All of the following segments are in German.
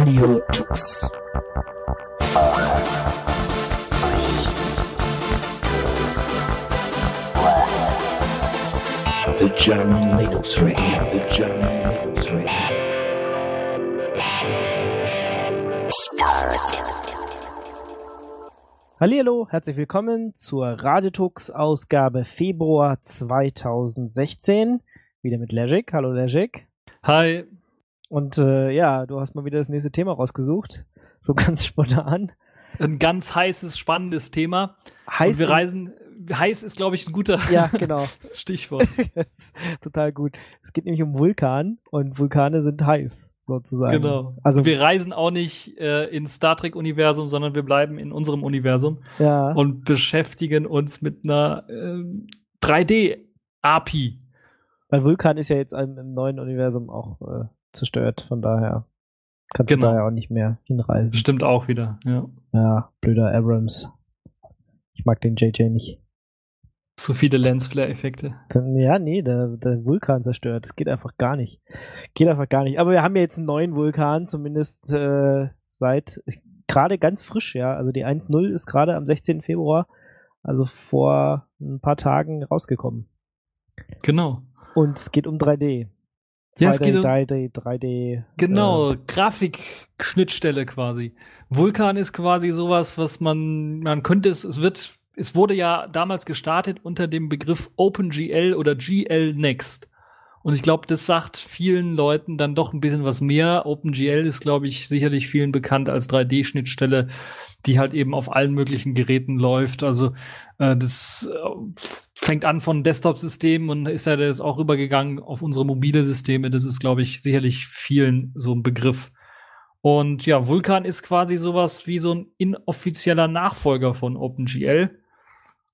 Radio Tux. The German Linux Radio, the German Linux Radio. Hallihallo, herzlich willkommen zur Radetux Ausgabe Februar 2016. Wieder mit Legic. Hallo Legic. Hi. Und äh, ja, du hast mal wieder das nächste Thema rausgesucht. So ganz spontan. Ein ganz heißes, spannendes Thema. Heiß Und wir reisen. Heiß ist, glaube ich, ein guter Ja, genau. Stichwort. total gut. Es geht nämlich um Vulkan und Vulkane sind heiß, sozusagen. Genau. Also, wir reisen auch nicht äh, ins Star Trek-Universum, sondern wir bleiben in unserem Universum ja. und beschäftigen uns mit einer äh, 3D-API. Weil Vulkan ist ja jetzt im, im neuen Universum auch äh, zerstört, von daher kannst Genau. du da ja auch nicht mehr hinreisen. Stimmt auch wieder, ja. Ja, blöder Abrams. Ich mag den JJ nicht. Zu viele Lensflare-Effekte. Ja, nee, der, der Vulkan zerstört. Das geht einfach gar nicht. Geht einfach gar nicht. Aber wir haben ja jetzt einen neuen Vulkan, zumindest äh, seit gerade ganz frisch, ja. Also die 1.0 ist gerade am 16. Februar, also vor ein paar Tagen rausgekommen. Genau. Und es geht um 3D. Ja, es 2D, geht um- 3D, 3D. Genau, Äh, Grafikschnittstelle quasi. Vulkan ist quasi sowas, was man, man könnte es, es wird, es wurde ja damals gestartet unter dem Begriff OpenGL oder GL Next. Und ich glaube, das sagt vielen Leuten dann doch ein bisschen was mehr. OpenGL ist, glaube ich, sicherlich vielen bekannt als 3D-Schnittstelle, die halt eben auf allen möglichen Geräten läuft. Also äh, das äh, fängt an von Desktop-Systemen und ist ja das auch rübergegangen auf unsere mobile Systeme. Das ist, glaube ich, sicherlich vielen so ein Begriff. Und ja, Vulkan ist quasi sowas wie so ein inoffizieller Nachfolger von OpenGL.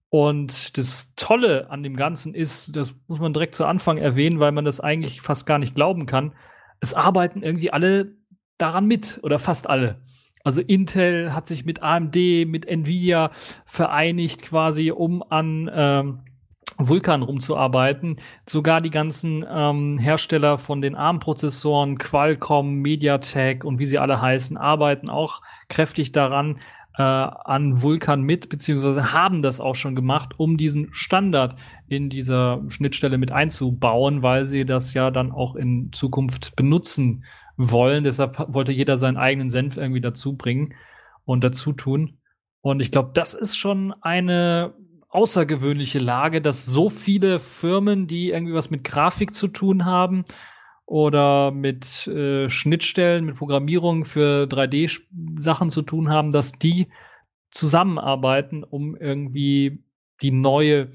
Und das Tolle an dem Ganzen ist, das muss man direkt zu Anfang erwähnen, weil man das eigentlich fast gar nicht glauben kann. Es arbeiten irgendwie alle daran mit oder fast alle. Also Intel hat sich mit AMD, mit Nvidia vereinigt quasi, um an ähm, Vulkan rumzuarbeiten. Sogar die ganzen ähm, Hersteller von den ARM-Prozessoren, Qualcomm, MediaTek und wie sie alle heißen, arbeiten auch kräftig daran, äh, an Vulkan mit, beziehungsweise haben das auch schon gemacht, um diesen Standard in dieser Schnittstelle mit einzubauen, weil sie das ja dann auch in Zukunft benutzen wollen. Deshalb wollte jeder seinen eigenen Senf irgendwie dazu bringen und dazu tun. Und ich glaube, das ist schon eine außergewöhnliche Lage, dass so viele Firmen, die irgendwie was mit Grafik zu tun haben oder mit äh, Schnittstellen, mit Programmierung für 3D-Sachen zu tun haben, dass die zusammenarbeiten, um irgendwie die neue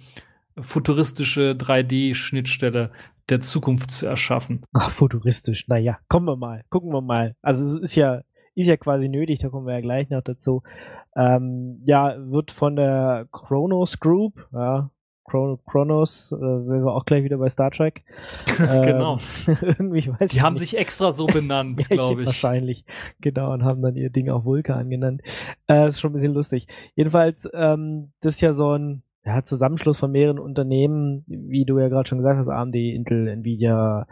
futuristische 3D-Schnittstelle der Zukunft zu erschaffen. Ach, futuristisch. Naja, kommen wir mal. Gucken wir mal. Also es ist ja, ist ja quasi nötig, da kommen wir ja gleich noch dazu. Ähm, ja, wird von der Chronos Group, ja, Chron Chronos, äh, wären wir auch gleich wieder bei Star Trek. Ähm, Genau. irgendwie, ich weiß Die ich haben nicht. sich extra so benannt, Ja, glaube ich. Wahrscheinlich, genau, und haben dann ihr Ding auch Vulkan genannt. Äh, ist schon ein bisschen lustig. Jedenfalls, ähm, das ist ja so ein ja, Zusammenschluss von mehreren Unternehmen, wie du ja gerade schon gesagt hast, AMD, Intel, Nvidia,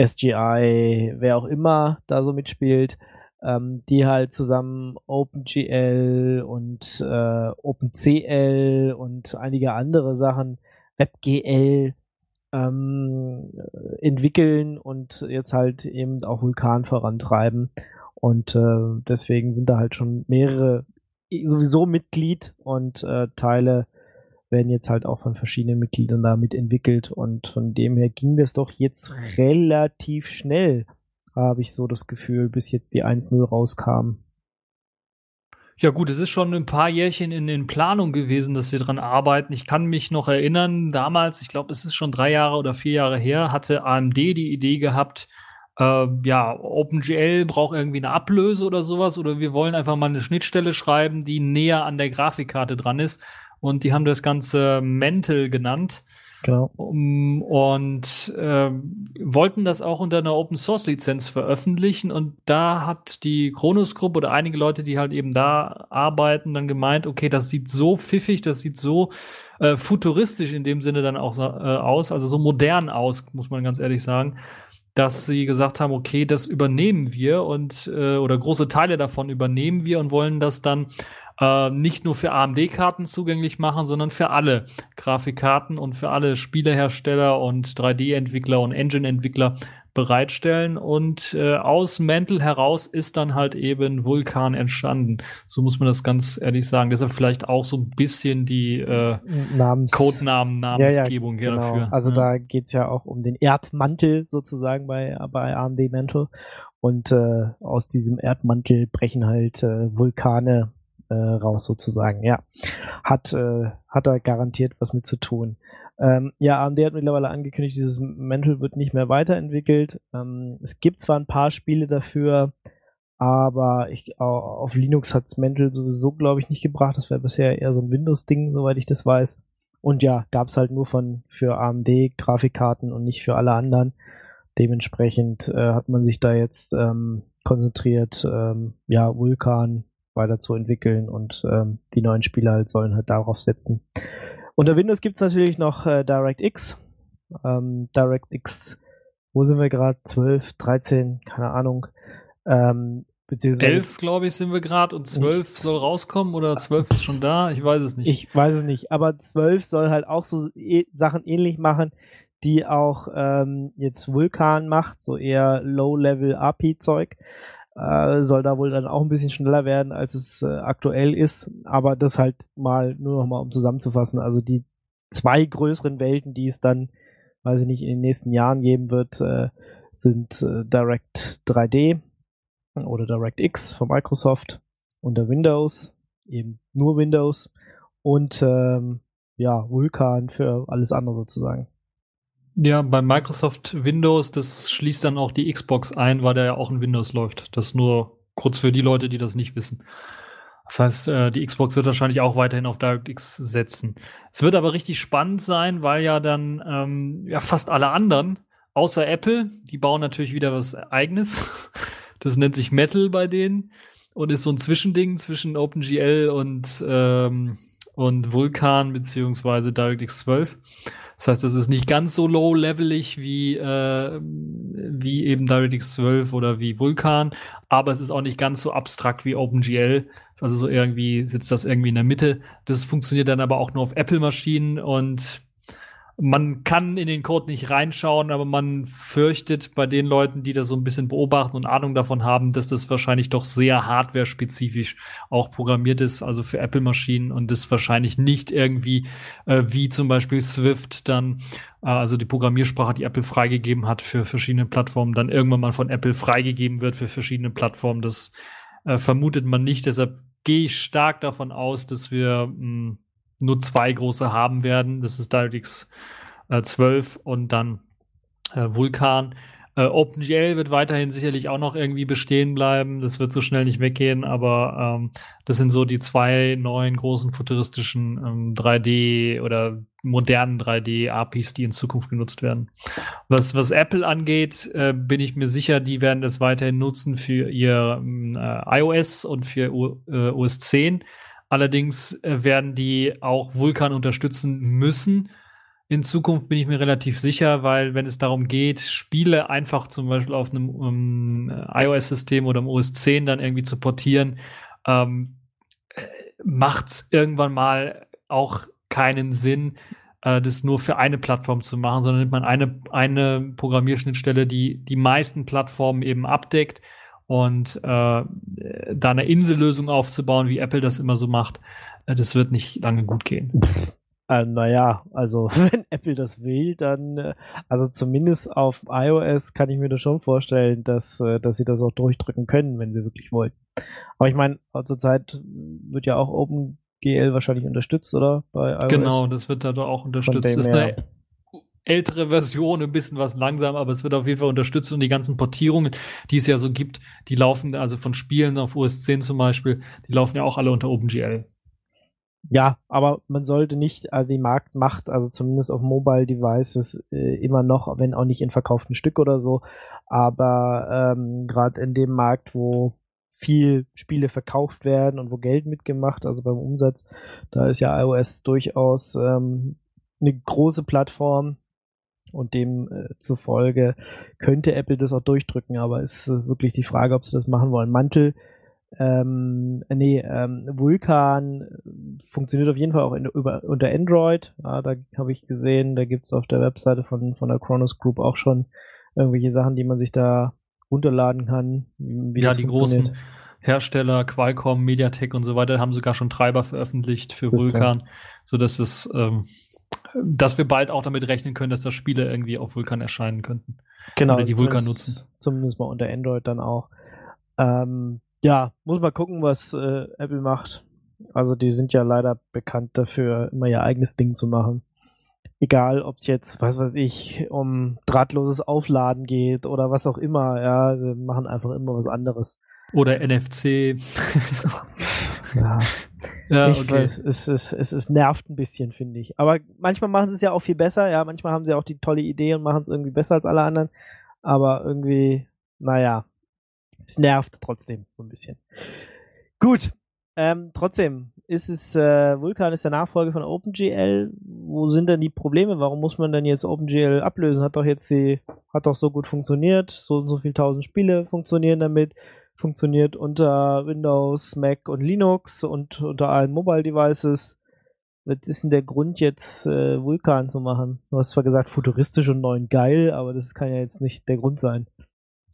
SGI, wer auch immer da so mitspielt, ähm, die halt zusammen OpenGL und äh, OpenCL und einige andere Sachen, WebGL, ähm, entwickeln und jetzt halt eben auch Vulkan vorantreiben. Und äh, deswegen sind da halt schon mehrere sowieso Mitglied und äh, Teile werden jetzt halt auch von verschiedenen Mitgliedern da mitentwickelt. Und von dem her ging das doch jetzt relativ schnell, habe ich so das Gefühl, bis jetzt die 1.0 rauskam. Ja gut, es ist schon ein paar Jährchen in, in Planung gewesen, dass wir dran arbeiten. Ich kann mich noch erinnern, damals, ich glaube, es ist schon drei Jahre oder vier Jahre her, hatte AMD die Idee gehabt, äh, ja, OpenGL braucht irgendwie eine Ablöse oder sowas oder wir wollen einfach mal eine Schnittstelle schreiben, die näher an der Grafikkarte dran ist. Und die haben das Ganze Mental genannt. Genau. Um, und äh, wollten das auch unter einer Open Source Lizenz veröffentlichen und da hat die Kronos Gruppe oder einige Leute, die halt eben da arbeiten, dann gemeint, okay, das sieht so pfiffig, das sieht so äh, futuristisch in dem Sinne dann auch äh, aus, also so modern aus, muss man ganz ehrlich sagen, dass sie gesagt haben, okay, das übernehmen wir und äh, oder große Teile davon übernehmen wir und wollen das dann äh, nicht nur für AMD-Karten zugänglich machen, sondern für alle Grafikkarten und für alle Spielehersteller und 3D-Entwickler und Engine-Entwickler bereitstellen. Und äh, aus Mantle heraus ist dann halt eben Vulkan entstanden. So muss man das ganz ehrlich sagen. Deshalb vielleicht auch so ein bisschen die äh, Namens Codenamen, Namensgebung ja, ja, hier genau. dafür. Also ja. da geht's ja auch um den Erdmantel sozusagen bei, bei AMD Mantle. Und äh, aus diesem Erdmantel brechen halt äh, Vulkane äh, raus sozusagen. Ja, hat, äh, hat da garantiert was mit zu tun. Ähm, ja, AMD hat mittlerweile angekündigt, dieses Mantle wird nicht mehr weiterentwickelt. Ähm, es gibt zwar ein paar Spiele dafür, aber ich, auf Linux hat's Mantle sowieso, glaube ich, nicht gebracht. Das wäre bisher eher so ein Windows-Ding, soweit ich das weiß. Und ja, gab's halt nur von für AMD Grafikkarten und nicht für alle anderen. Dementsprechend äh, hat man sich da jetzt ähm, konzentriert, ähm, ja, Vulkan weiterzuentwickeln und ähm, die neuen Spiele halt sollen halt darauf setzen. Unter Windows gibt's natürlich noch äh, DirectX. Ähm, DirectX, wo sind wir gerade? 12, 13, keine Ahnung. Ähm, beziehungsweise 11, glaube ich, sind wir gerade und 12 Nicht- soll rauskommen oder 12 ist schon da. Ich weiß es nicht. Ich weiß es nicht, aber 12 soll halt auch so eh, Sachen ähnlich machen, die auch ähm, jetzt Vulkan macht, so eher Low-Level API-Zeug. Äh, soll da wohl dann auch ein bisschen schneller werden, als es äh, aktuell ist. Aber das halt mal nur noch mal um zusammenzufassen. Also die zwei größeren Welten, die es dann, weiß ich nicht, in den nächsten Jahren geben wird, äh, sind äh, Direct 3D oder DirectX von Microsoft unter Windows, eben nur Windows und ähm, ja, Vulkan für alles andere sozusagen. Ja, bei Microsoft Windows, das schließt dann auch die Xbox ein, weil der ja auch in Windows läuft. Das nur kurz für die Leute, die das nicht wissen. Das heißt, äh, die Xbox wird wahrscheinlich auch weiterhin auf DirectX setzen. Es wird aber richtig spannend sein, weil ja dann ähm, ja fast alle anderen, außer Apple, die bauen natürlich wieder was eigenes. Das nennt sich Metal bei denen und ist so ein Zwischending zwischen OpenGL und ähm, und Vulkan beziehungsweise DirectX 12. Das heißt, es ist nicht ganz so low-levelig wie, äh, wie eben DirectX 12 oder wie Vulkan, aber es ist auch nicht ganz so abstrakt wie OpenGL. Also so irgendwie sitzt das irgendwie in der Mitte. Das funktioniert dann aber auch nur auf Apple-Maschinen und man kann in den Code nicht reinschauen, aber man fürchtet bei den Leuten, die das so ein bisschen beobachten und Ahnung davon haben, dass das wahrscheinlich doch sehr hardware-spezifisch auch programmiert ist, also für Apple-Maschinen und das wahrscheinlich nicht irgendwie äh, wie zum Beispiel Swift dann, äh, also die Programmiersprache, die Apple freigegeben hat für verschiedene Plattformen, dann irgendwann mal von Apple freigegeben wird für verschiedene Plattformen. Das äh, vermutet man nicht. Deshalb gehe ich stark davon aus, dass wir mh, nur zwei große haben werden. Das ist DirectX äh, 12 und dann äh, Vulkan. Äh, OpenGL wird weiterhin sicherlich auch noch irgendwie bestehen bleiben. Das wird so schnell nicht weggehen, aber ähm, das sind so die zwei neuen großen futuristischen ähm, 3D oder modernen 3D-APIs, die in Zukunft genutzt werden. Was, was Apple angeht, äh, bin ich mir sicher, die werden das weiterhin nutzen für ihr ähm, äh, iOS und für O- äh, OS 10. Allerdings äh, werden die auch Vulkan unterstützen müssen. In Zukunft bin ich mir relativ sicher, weil wenn es darum geht, Spiele einfach zum Beispiel auf einem um, iOS-System oder im OS 10 dann irgendwie zu portieren, ähm, macht es irgendwann mal auch keinen Sinn, äh, das nur für eine Plattform zu machen, sondern nimmt man eine, eine Programmierschnittstelle, die die meisten Plattformen eben abdeckt und äh, da eine Insellösung aufzubauen, wie Apple das immer so macht, äh, das wird nicht lange gut gehen. Äh, naja, also wenn Apple das will, dann, äh, also zumindest auf iOS kann ich mir das schon vorstellen, dass, äh, dass sie das auch durchdrücken können, wenn sie wirklich wollen. Aber ich meine, zurzeit wird ja auch OpenGL wahrscheinlich unterstützt, oder? Bei iOS. Genau, das wird da doch auch unterstützt. ist eine ältere Version, ein bisschen was langsam, aber es wird auf jeden Fall unterstützt und die ganzen Portierungen, die es ja so gibt, die laufen also von Spielen auf OS 10 zum Beispiel, die laufen ja auch alle unter OpenGL. Ja, aber man sollte nicht, also die Marktmacht, also zumindest auf Mobile Devices, äh, immer noch, wenn auch nicht in verkauften Stück oder so, aber ähm, gerade in dem Markt, wo viel Spiele verkauft werden und wo Geld mitgemacht, also beim Umsatz, da ist ja iOS durchaus ähm, eine große Plattform und demzufolge könnte Apple das auch durchdrücken, aber es ist wirklich die Frage, ob sie das machen wollen. Mantel ähm, nee, ähm, Vulkan funktioniert auf jeden Fall auch in, über, unter Android. Ja, da habe ich gesehen, da gibt's auf der Webseite von, von der Kronos Group auch schon irgendwelche Sachen, die man sich da runterladen kann. Wie ja, die großen Hersteller, Qualcomm, Mediatek und so weiter, haben sogar schon Treiber veröffentlicht für System. Vulkan, so dass es, ähm, dass wir bald auch damit rechnen können, dass da Spiele irgendwie auf Vulkan erscheinen könnten. Genau. Oder die Vulkan nutzen. Zumindest mal unter Android dann auch. Ähm, ja, muss mal gucken, was äh, Apple macht. Also die sind ja leider bekannt dafür, immer ihr eigenes Ding zu machen. Egal, ob es jetzt, was weiß ich, um drahtloses Aufladen geht oder was auch immer. Ja, wir machen einfach immer was anderes. Oder NFC. ja, ja ich okay. weiß, es, es, es, es nervt ein bisschen, finde ich. Aber manchmal machen sie es ja auch viel besser. Ja, manchmal haben sie auch die tolle Idee und machen es irgendwie besser als alle anderen. Aber irgendwie, naja, es nervt trotzdem so ein bisschen. Gut. Ähm, trotzdem ist es, äh, Vulkan ist der Nachfolger von OpenGL. Wo sind denn die Probleme? Warum muss man denn jetzt OpenGL ablösen? Hat doch jetzt die, hat doch so gut funktioniert. So und so viele tausend Spiele funktionieren damit. Funktioniert unter Windows, Mac und Linux und unter allen Mobile Devices. Was ist denn der Grund jetzt, äh, Vulkan zu machen? Du hast zwar gesagt, futuristisch und neu und geil, aber das kann ja jetzt nicht der Grund sein.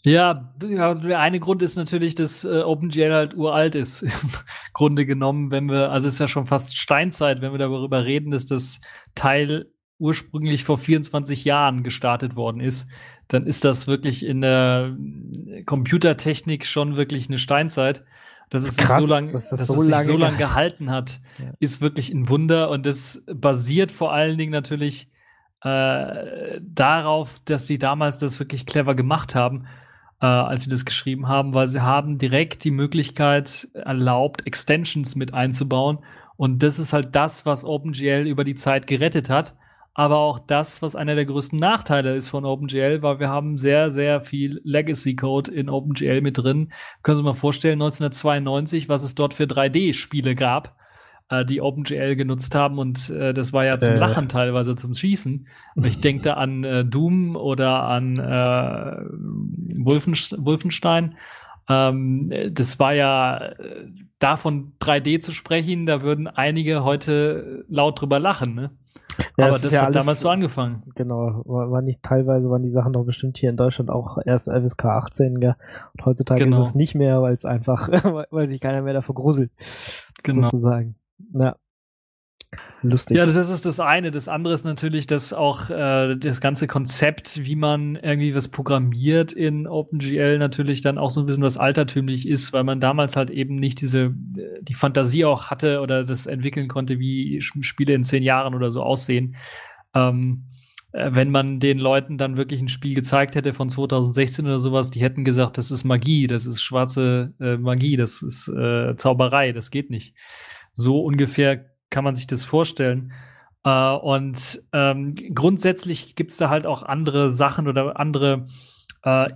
Ja, der eine Grund ist natürlich, dass äh, OpenGL halt uralt ist. Im Grunde genommen, wenn wir, also es ist ja schon fast Steinzeit, wenn wir darüber reden, dass das Teil ursprünglich vor 24 Jahren gestartet worden ist, dann ist das wirklich in der Computertechnik schon wirklich eine Steinzeit. Dass das es krass, so lang, dass, das so, es lange sich so lange gehalten hat, ja. ist wirklich ein Wunder und das basiert vor allen Dingen natürlich äh, darauf, dass sie damals das wirklich clever gemacht haben äh, als sie das geschrieben haben, weil sie haben direkt die Möglichkeit erlaubt, Extensions mit einzubauen. Und das ist halt das, was OpenGL über die Zeit gerettet hat. Aber auch das, was einer der größten Nachteile ist von OpenGL, weil wir haben sehr, sehr viel Legacy-Code in OpenGL mit drin. Können Sie sich mal vorstellen, 1992, was es dort für 3D-Spiele gab äh, die OpenGL genutzt haben und äh, das war ja zum äh. Lachen teilweise zum Schießen. Ich denke da an äh, Doom oder an äh, Wolfenstein. Wolfenstein. Ähm, das war ja äh, davon 3D zu sprechen, da würden einige heute laut drüber lachen, ne? Ja, Aber das, ja hat alles, damals so angefangen. Genau, war, war, nicht teilweise waren die Sachen doch bestimmt hier in Deutschland auch erst FSK 18, gell? Und heutzutage genau. ist es nicht mehr, weil es einfach, weil sich keiner mehr davor gruselt. Genau. Sozusagen. Ja. Lustig. Ja, das ist das eine. Das andere ist natürlich, dass auch äh, das ganze Konzept, wie man irgendwie was programmiert in OpenGL, natürlich dann auch so ein bisschen was altertümlich ist, weil man damals halt eben nicht diese die Fantasie auch hatte oder das entwickeln konnte, wie Spiele in zehn Jahren oder so aussehen. Ähm, äh, wenn man den Leuten dann wirklich ein Spiel gezeigt hätte von 2016 oder sowas, die hätten gesagt, das ist Magie, das ist schwarze äh, Magie, das ist äh, Zauberei, das geht nicht. So ungefähr kann man sich das vorstellen. Äh, und ähm, grundsätzlich gibt es da halt auch andere Sachen oder andere äh,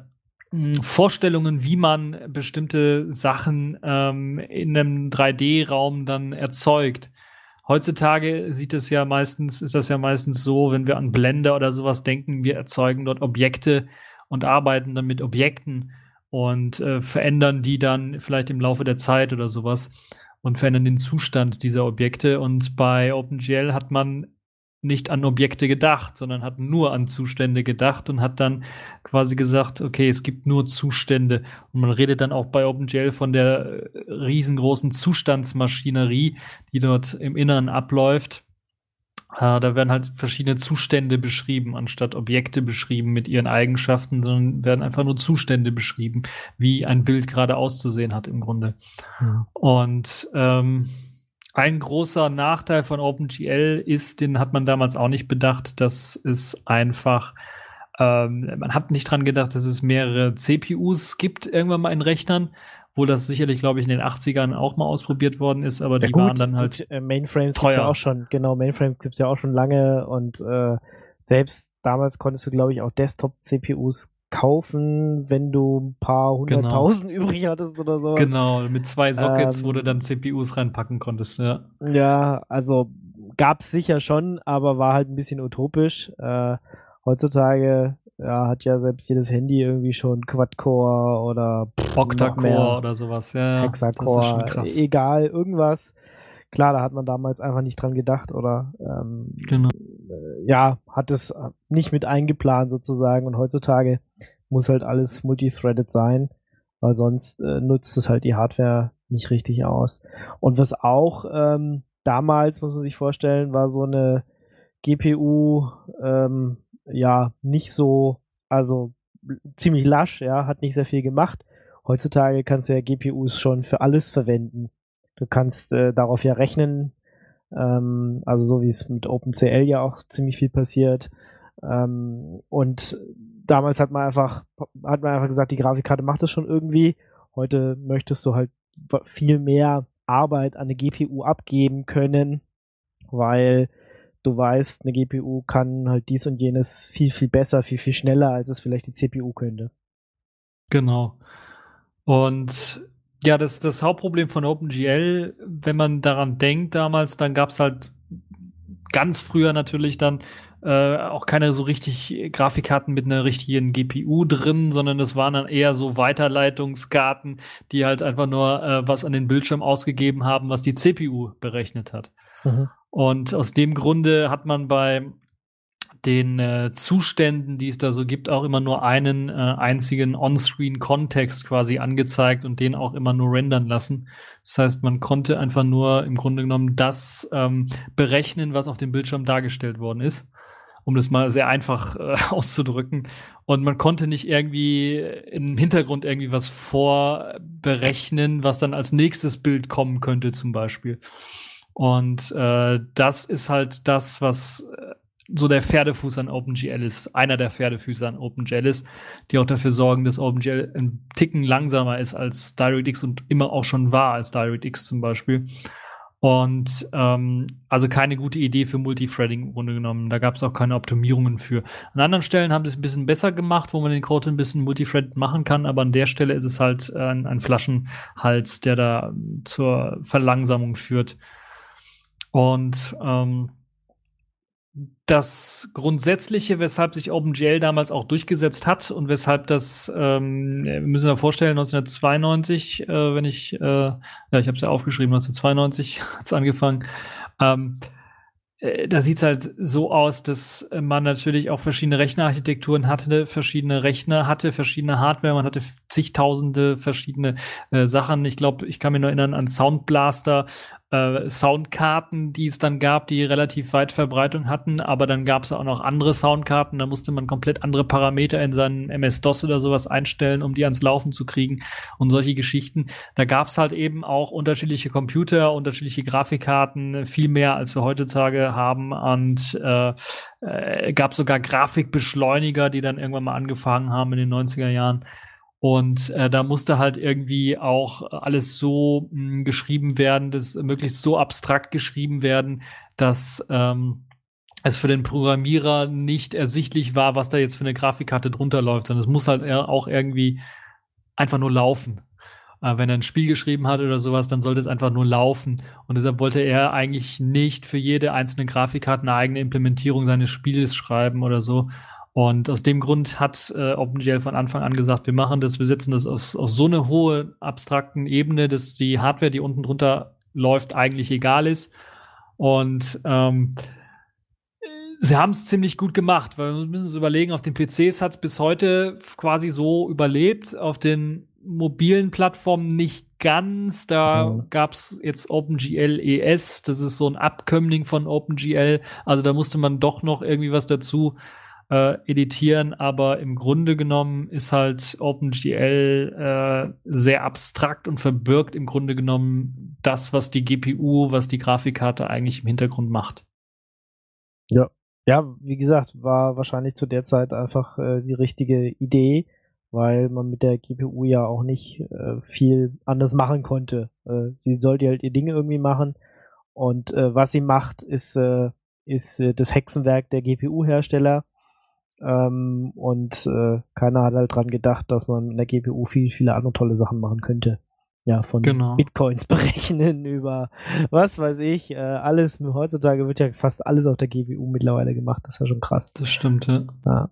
Vorstellungen, wie man bestimmte Sachen ähm, in einem 3D-Raum dann erzeugt. Heutzutage sieht es ja meistens, ist das ja meistens so, wenn wir an Blender oder sowas denken, wir erzeugen dort Objekte und arbeiten dann mit Objekten und äh, verändern die dann vielleicht im Laufe der Zeit oder sowas und verändern den Zustand dieser Objekte. Und bei OpenGL hat man nicht an Objekte gedacht, sondern hat nur an Zustände gedacht und hat dann quasi gesagt, okay, es gibt nur Zustände. Und man redet dann auch bei OpenGL von der riesengroßen Zustandsmaschinerie, die dort im Inneren abläuft. Äh, da werden halt verschiedene Zustände beschrieben, anstatt Objekte beschrieben mit ihren Eigenschaften, sondern werden einfach nur Zustände beschrieben, wie ein Bild gerade auszusehen hat im Grunde. Ja. Und ähm, ein großer Nachteil von OpenGL ist, den hat man damals auch nicht bedacht, dass es einfach ähm, man hat nicht dran gedacht, dass es mehrere CPUs gibt irgendwann mal in Rechnern wo das sicherlich, glaube ich, in den 80ern auch mal ausprobiert worden ist, aber ja, die gut, waren dann halt. Gut, äh, Mainframes gibt's ja auch schon, genau, Mainframes gibt's ja auch schon lange und äh, selbst damals konntest du, glaube ich, auch Desktop-CPUs kaufen, wenn du ein paar genau. hunderttausend genau. übrig hattest oder so. Genau, mit zwei Sockets, ähm, wo du ähm, dann CPUs reinpacken konntest, ja. Ja, also gab's sicher schon, aber war halt ein bisschen utopisch. Äh, Heutzutage ja, hat ja selbst jedes Handy irgendwie schon Quad-Core oder Octa-Core oder sowas. Ja, Hexacore, egal, irgendwas. Klar, da hat man damals einfach nicht dran gedacht oder ähm, genau. äh, ja, hat es nicht mit eingeplant sozusagen und heutzutage muss halt alles multithreaded sein, weil sonst äh, nutzt es halt die Hardware nicht richtig aus. Und was auch ähm, damals, muss man sich vorstellen, war so eine GPU ähm, ja nicht so, also ziemlich lasch, ja, hat nicht sehr viel gemacht. Heutzutage kannst du ja GPUs schon für alles verwenden. Du kannst äh, darauf ja rechnen, ähm, also so wie es mit OpenCL ja auch ziemlich viel passiert. Ähm, und damals hat man einfach, hat man einfach gesagt, die Grafikkarte macht das schon irgendwie. Heute möchtest du halt viel mehr Arbeit an eine GPU abgeben können, weil du weißt, eine GPU kann halt dies und jenes viel, viel besser, viel, viel schneller, als es vielleicht die CPU könnte. Genau. Und ja, das, das Hauptproblem von OpenGL, wenn man daran denkt damals, dann gab es halt ganz früher natürlich dann äh, auch keine so richtig Grafikkarten mit einer richtigen GPU drin, sondern es waren dann eher so Weiterleitungskarten, die halt einfach nur äh, was an den Bildschirm ausgegeben haben, was die CPU berechnet hat. Mhm. Und aus dem Grunde hat man bei den äh, Zuständen, die es da so gibt, auch immer nur einen äh, einzigen On-Screen-Kontext quasi angezeigt und den auch immer nur rendern lassen. Das heißt, man konnte einfach nur im Grunde genommen das ähm, berechnen, was auf dem Bildschirm dargestellt worden ist, um das mal sehr einfach äh, auszudrücken. Und man konnte nicht irgendwie im Hintergrund irgendwie was vorberechnen, was dann als nächstes Bild kommen könnte, zum Beispiel. Und äh, das ist halt das, was äh, so der Pferdefuß an OpenGL ist, einer der Pferdefüße an OpenGL ist, die auch dafür sorgen, dass OpenGL ein Ticken langsamer ist als DirectX und immer auch schon war als DirectX zum Beispiel. Und ähm, also keine gute Idee für Multithreading im Grunde genommen. Da gab es auch keine Optimierungen für. An anderen Stellen haben sie es ein bisschen besser gemacht, wo man den Code ein bisschen Multithread machen kann, aber an der Stelle ist es halt ein, ein Flaschenhals, der da zur Verlangsamung führt. Und ähm, das Grundsätzliche, weshalb sich OpenGL damals auch durchgesetzt hat und weshalb das, ähm, wir müssen uns vorstellen, 1992, äh, wenn ich, äh, ja, ich habe es ja aufgeschrieben, 1992 hat es angefangen, ähm, äh, da sieht es halt so aus, dass man natürlich auch verschiedene Rechnerarchitekturen hatte, verschiedene Rechner hatte, verschiedene Hardware, man hatte zigtausende verschiedene äh, Sachen. Ich glaube, ich kann mich nur erinnern an Soundblaster, äh, Soundkarten, die es dann gab, die relativ weit Verbreitung hatten, aber dann gab es auch noch andere Soundkarten, da musste man komplett andere Parameter in seinen MS-DOS oder sowas einstellen, um die ans Laufen zu kriegen und solche Geschichten. Da gab es halt eben auch unterschiedliche Computer, unterschiedliche Grafikkarten, viel mehr als wir heutzutage haben und äh, äh, gab sogar Grafikbeschleuniger, die dann irgendwann mal angefangen haben in den 90er Jahren. Und äh, da musste halt irgendwie auch alles so mh, hm, geschrieben werden, dass möglichst so abstrakt geschrieben werden, dass ähm, es für den Programmierer nicht ersichtlich war, was da jetzt für eine Grafikkarte drunter läuft, sondern es muss halt auch irgendwie einfach nur laufen. Äh, wenn er ein Spiel geschrieben hat oder sowas, dann sollte es einfach nur laufen. Und deshalb wollte er eigentlich nicht für jede einzelne Grafikkarte eine eigene Implementierung seines Spieles schreiben oder so, und aus dem Grund hat äh, OpenGL von Anfang an gesagt, wir machen das, wir setzen das aus, aus so eine hohe abstrakten Ebene, dass die Hardware, die unten drunter läuft, eigentlich egal ist. Und ähm, sie haben es ziemlich gut gemacht, weil wir müssen uns überlegen, auf den PCs hat es bis heute quasi so überlebt, auf den mobilen Plattformen nicht ganz. Da mhm. gab es jetzt OpenGL ES, das ist so ein Abkömmling von OpenGL. Also da musste man doch noch irgendwie was dazu äh, editieren, aber im Grunde genommen ist halt OpenGL äh, sehr abstrakt und verbirgt im Grunde genommen das, was die GPU, was die Grafikkarte eigentlich im Hintergrund macht. Ja, ja, wie gesagt, war wahrscheinlich zu der Zeit einfach äh, die richtige Idee, weil man mit der GPU ja auch nicht äh, viel anders machen konnte. Äh, sie sollte halt ihr Ding irgendwie machen und äh, was sie macht, ist, äh, ist äh, das Hexenwerk der GPU-Hersteller ähm, und äh, keiner hat halt dran gedacht, dass man mit der GPU viel, viele andere tolle Sachen machen könnte. ja, von Genau. Bitcoins berechnen über was weiß ich. Äh, alles, heutzutage wird ja fast alles auf der GPU mittlerweile gemacht. Das ist ja schon krass. Das stimmt, ja. Ja.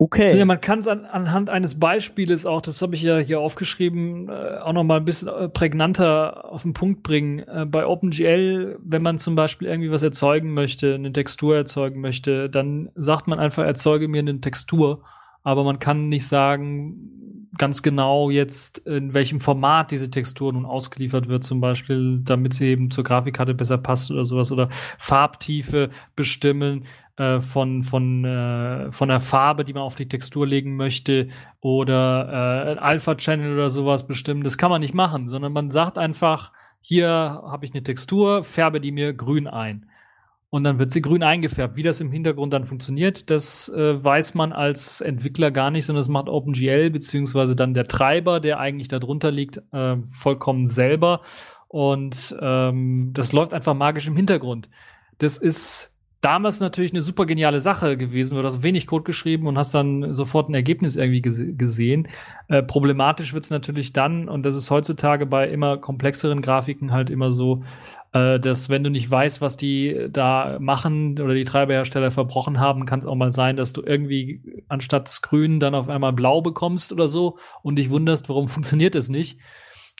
Okay. Ja, man kann es an, anhand eines Beispieles auch, das habe ich ja hier aufgeschrieben, äh, auch noch mal ein bisschen äh, prägnanter auf den Punkt bringen. Äh, bei OpenGL, wenn man zum Beispiel irgendwie was erzeugen möchte, eine Textur erzeugen möchte, dann sagt man einfach, erzeuge mir eine Textur, aber man kann nicht sagen ganz genau jetzt, in welchem Format diese Textur nun ausgeliefert wird, zum Beispiel, damit sie eben zur Grafikkarte besser passt oder sowas, oder Farbtiefe bestimmen äh, von, von, äh, von der Farbe, die man auf die Textur legen möchte, oder äh, Alpha-Channel oder sowas bestimmen. Das kann man nicht machen, sondern man sagt einfach, hier habe ich eine Textur, färbe die mir grün ein. Und dann wird sie grün eingefärbt. Wie das im Hintergrund dann funktioniert, das äh, weiß man als Entwickler gar nicht, sondern das macht OpenGL, beziehungsweise dann der Treiber, der eigentlich darunter liegt, äh, vollkommen selber. Und ähm, das läuft einfach magisch im Hintergrund. Das ist damals natürlich eine super geniale Sache gewesen. Du hast wenig Code geschrieben und hast dann sofort ein Ergebnis irgendwie gese gesehen. Äh, problematisch wird's natürlich dann, und das ist heutzutage bei immer komplexeren Grafiken halt immer so, äh, dass wenn du nicht weißt, was die da machen oder die Treiberhersteller verbrochen haben, kann es auch mal sein, dass du irgendwie anstatt grün dann auf einmal blau bekommst oder so und dich wunderst, warum funktioniert es nicht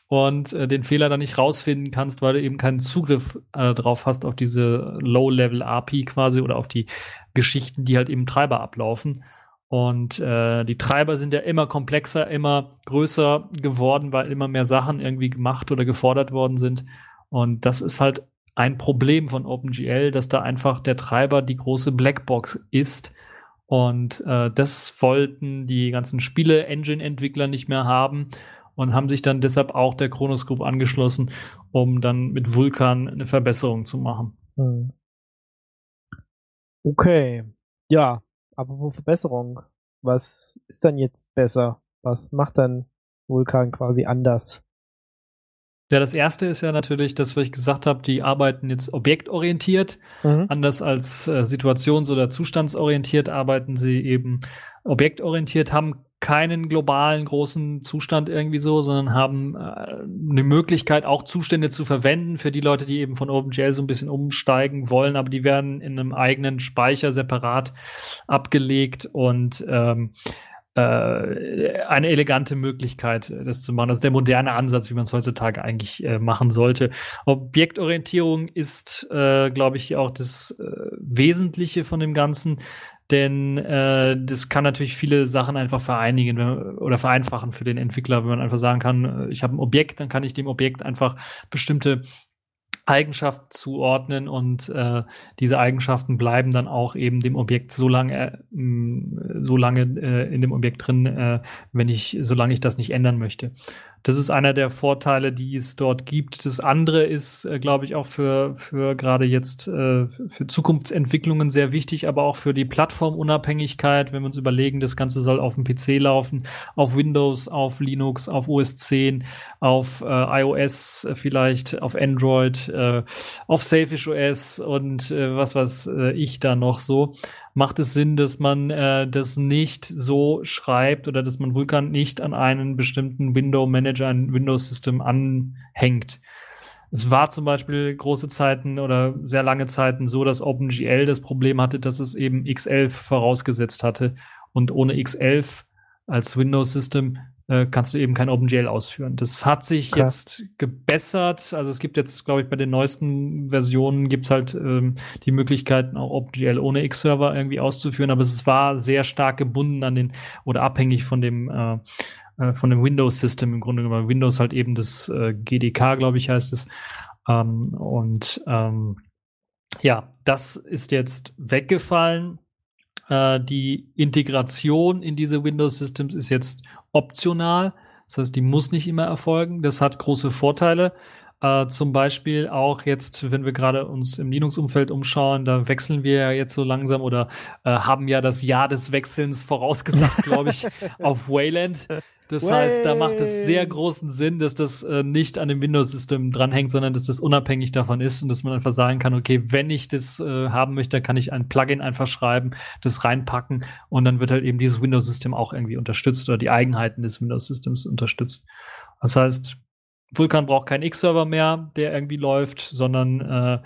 und äh, den Fehler dann nicht rausfinden kannst, weil du eben keinen Zugriff äh, drauf hast auf diese Low-Level-API quasi oder auf die Geschichten, die halt im Treiber ablaufen. Und äh, die Treiber sind ja immer komplexer, immer größer geworden, weil immer mehr Sachen irgendwie gemacht oder gefordert worden sind. Und das ist halt ein Problem von OpenGL, dass da einfach der Treiber die große Blackbox ist. Und äh, das wollten die ganzen Spiele-Engine-Entwickler nicht mehr haben und haben sich dann deshalb auch der Kronos Group angeschlossen, um dann mit Vulkan eine Verbesserung zu machen. Hm. Okay. Ja, apropos Verbesserung. Was ist dann jetzt besser? Was macht dann Vulkan quasi anders? Ja, das erste ist ja natürlich, das, was ich gesagt habe, die arbeiten jetzt objektorientiert. Mhm. Anders als äh, situations- oder zustandsorientiert arbeiten sie eben objektorientiert, haben keinen globalen großen Zustand irgendwie so, sondern haben äh, eine Möglichkeit, auch Zustände zu verwenden für die Leute, die eben von OpenGL so ein bisschen umsteigen wollen, aber die werden in einem eigenen Speicher separat abgelegt und ähm, äh, eine elegante Möglichkeit, das zu machen. Das ist der moderne Ansatz, wie man es heutzutage eigentlich äh, machen sollte. Objektorientierung ist, äh, glaube ich, auch das äh, Wesentliche von dem Ganzen. Denn äh, das kann natürlich viele Sachen einfach vereinigen wenn, oder vereinfachen für den Entwickler, wenn man einfach sagen kann, äh, ich habe ein Objekt, dann kann ich dem Objekt einfach bestimmte Eigenschaften zuordnen und äh, diese Eigenschaften bleiben dann auch eben dem Objekt so lange, äh, so lange äh, in dem Objekt drin, äh, wenn ich, solange ich das nicht ändern möchte. Das ist einer der Vorteile, die es dort gibt. Das andere ist, äh, glaube ich, auch für, für gerade jetzt äh, für Zukunftsentwicklungen sehr wichtig, aber auch für die Plattformunabhängigkeit, wenn wir uns überlegen, das Ganze soll auf dem PC laufen, auf Windows, auf Linux, auf OS 10, auf äh, iOS vielleicht, auf Android, äh, auf Selfish OS und äh, was weiß ich da noch so macht es Sinn, dass man äh, das nicht so schreibt oder dass man Vulkan nicht an einen bestimmten Window Manager, ein Windows System anhängt. Es war zum Beispiel große Zeiten oder sehr lange Zeiten so, dass OpenGL das Problem hatte, dass es eben X11 vorausgesetzt hatte. Und ohne X11 als Windows System äh, kannst du eben kein OpenGL ausführen. Das hat sich Okay. jetzt gebessert. Also es gibt jetzt, glaube ich, bei den neuesten Versionen gibt's halt ähm, die Möglichkeiten, auch OpenGL ohne X-Server irgendwie auszuführen, aber es war sehr stark gebunden an den oder abhängig von dem äh, äh, von dem Windows-System im Grunde genommen. Windows halt eben das äh, GDK, glaube ich, heißt es. Ähm, und ähm, ja, das ist jetzt weggefallen. Äh, die Integration in diese Windows-Systems ist jetzt optional. Das heißt, die muss nicht immer erfolgen. Das hat große Vorteile. Äh, zum Beispiel auch jetzt, wenn wir gerade uns im Linux-Umfeld umschauen, da wechseln wir ja jetzt so langsam oder äh, haben ja das Jahr des Wechselns vorausgesagt, glaube ich, auf Wayland. Das heißt, da macht es sehr Way. großen Sinn, dass das äh, nicht an dem Windows-System dranhängt, sondern dass das unabhängig davon ist und dass man einfach sagen kann, okay, wenn ich das äh, haben möchte, kann ich ein Plugin einfach schreiben, das reinpacken und dann wird halt eben dieses Windows-System auch irgendwie unterstützt oder die Eigenheiten des Windows-Systems unterstützt. Das heißt, Vulkan braucht keinen X-Server mehr, der irgendwie läuft, sondern äh,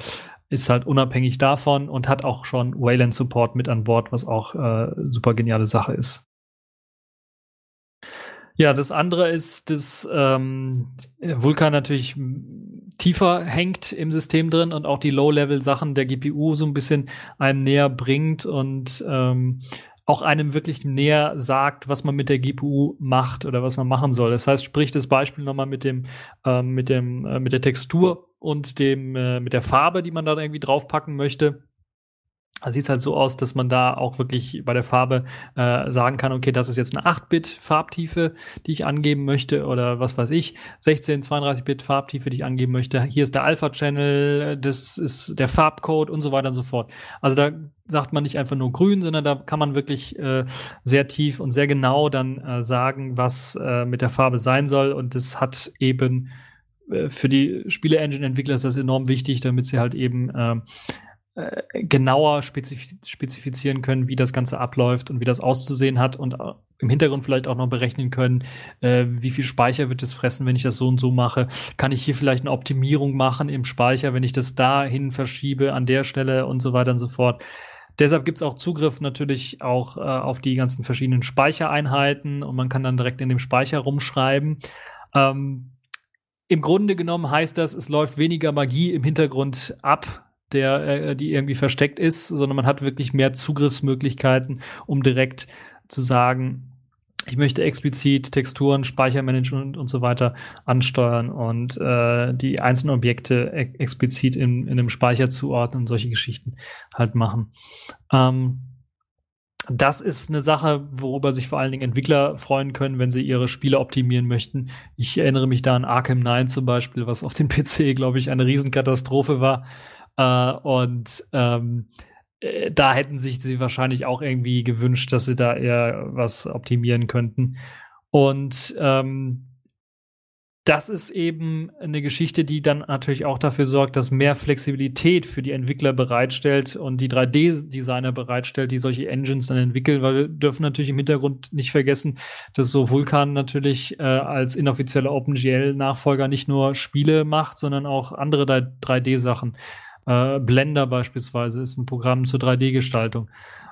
ist halt unabhängig davon und hat auch schon Wayland Support mit an Bord, was auch äh, super geniale Sache ist. Ja, das andere ist, dass ähm, Vulkan natürlich tiefer hängt im System drin und auch die Low-Level-Sachen der GPU so ein bisschen einem näher bringt und ähm, auch einem wirklich näher sagt, was man mit der GPU macht oder was man machen soll. Das heißt, sprich das Beispiel nochmal mit dem, ähm, mit dem, äh, mit der Textur und dem, äh, mit der Farbe, die man da irgendwie draufpacken möchte also sieht es halt so aus, dass man da auch wirklich bei der Farbe äh, sagen kann, okay, das ist jetzt eine 8-Bit Farbtiefe, die ich angeben möchte oder was weiß ich, 16, 32-Bit Farbtiefe, die ich angeben möchte. Hier ist der Alpha-Channel, das ist der Farbcode und so weiter und so fort. Also da sagt man nicht einfach nur grün, sondern da kann man wirklich äh, sehr tief und sehr genau dann äh, sagen, was äh, mit der Farbe sein soll und das hat eben äh, für die Spiele-Engine-Entwickler ist das enorm wichtig, damit sie halt eben äh, äh, genauer spezif spezifizieren können, wie das Ganze abläuft und wie das auszusehen hat und äh, im Hintergrund vielleicht auch noch berechnen können, äh, wie viel Speicher wird es fressen, wenn ich das so und so mache. Kann ich hier vielleicht eine Optimierung machen im Speicher, wenn ich das dahin verschiebe, an der Stelle und so weiter und so fort. Deshalb gibt es auch Zugriff natürlich auch äh, auf die ganzen verschiedenen Speichereinheiten und man kann dann direkt in dem Speicher rumschreiben. Ähm, Im Grunde genommen heißt das, es läuft weniger Magie im Hintergrund ab, der, äh, die irgendwie versteckt ist, sondern man hat wirklich mehr Zugriffsmöglichkeiten, um direkt zu sagen, ich möchte explizit Texturen, Speichermanagement und so weiter ansteuern und äh, die einzelnen Objekte e explizit in, in einem Speicher zuordnen und solche Geschichten halt machen. Ähm, das ist eine Sache, worüber sich vor allen Dingen Entwickler freuen können, wenn sie ihre Spiele optimieren möchten. Ich erinnere mich da an Arkham 9 zum Beispiel, was auf dem PC, glaube ich, eine Riesenkatastrophe war. Äh, und ähm, äh, da hätten sich sie wahrscheinlich auch irgendwie gewünscht, dass sie da eher was optimieren könnten. Und ähm, das ist eben eine Geschichte, die dann natürlich auch dafür sorgt, dass mehr Flexibilität für die Entwickler bereitstellt und die 3D-Designer bereitstellt, die solche Engines dann entwickeln, weil wir dürfen natürlich im Hintergrund nicht vergessen, dass so Vulkan natürlich äh, als inoffizieller OpenGL-Nachfolger nicht nur Spiele macht, sondern auch andere 3D-Sachen. Äh, Blender beispielsweise ist ein Programm zur 3D-Gestaltung.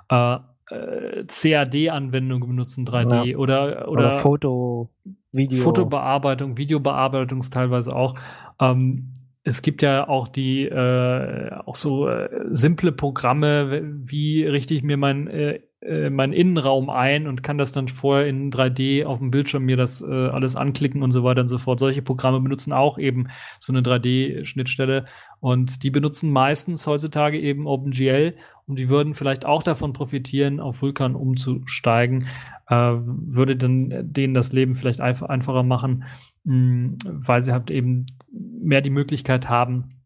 Äh, äh, CAD-Anwendungen benutzen 3D ja. oder, oder, oder Foto, Video. Fotobearbeitung, Videobearbeitung teilweise auch. Ähm, es gibt ja auch die äh, auch so äh, simple Programme, wie richte ich mir mein äh, äh, meinen Innenraum ein und kann das dann vorher in 3D auf dem Bildschirm mir das äh, alles anklicken und so weiter und so fort. Solche Programme benutzen auch eben so eine 3D-Schnittstelle und die benutzen meistens heutzutage eben OpenGL und die würden vielleicht auch davon profitieren, auf Vulkan umzusteigen. Äh, würde dann denen das Leben vielleicht einf einfacher machen, mh, hm, weil sie halt eben mehr die Möglichkeit haben,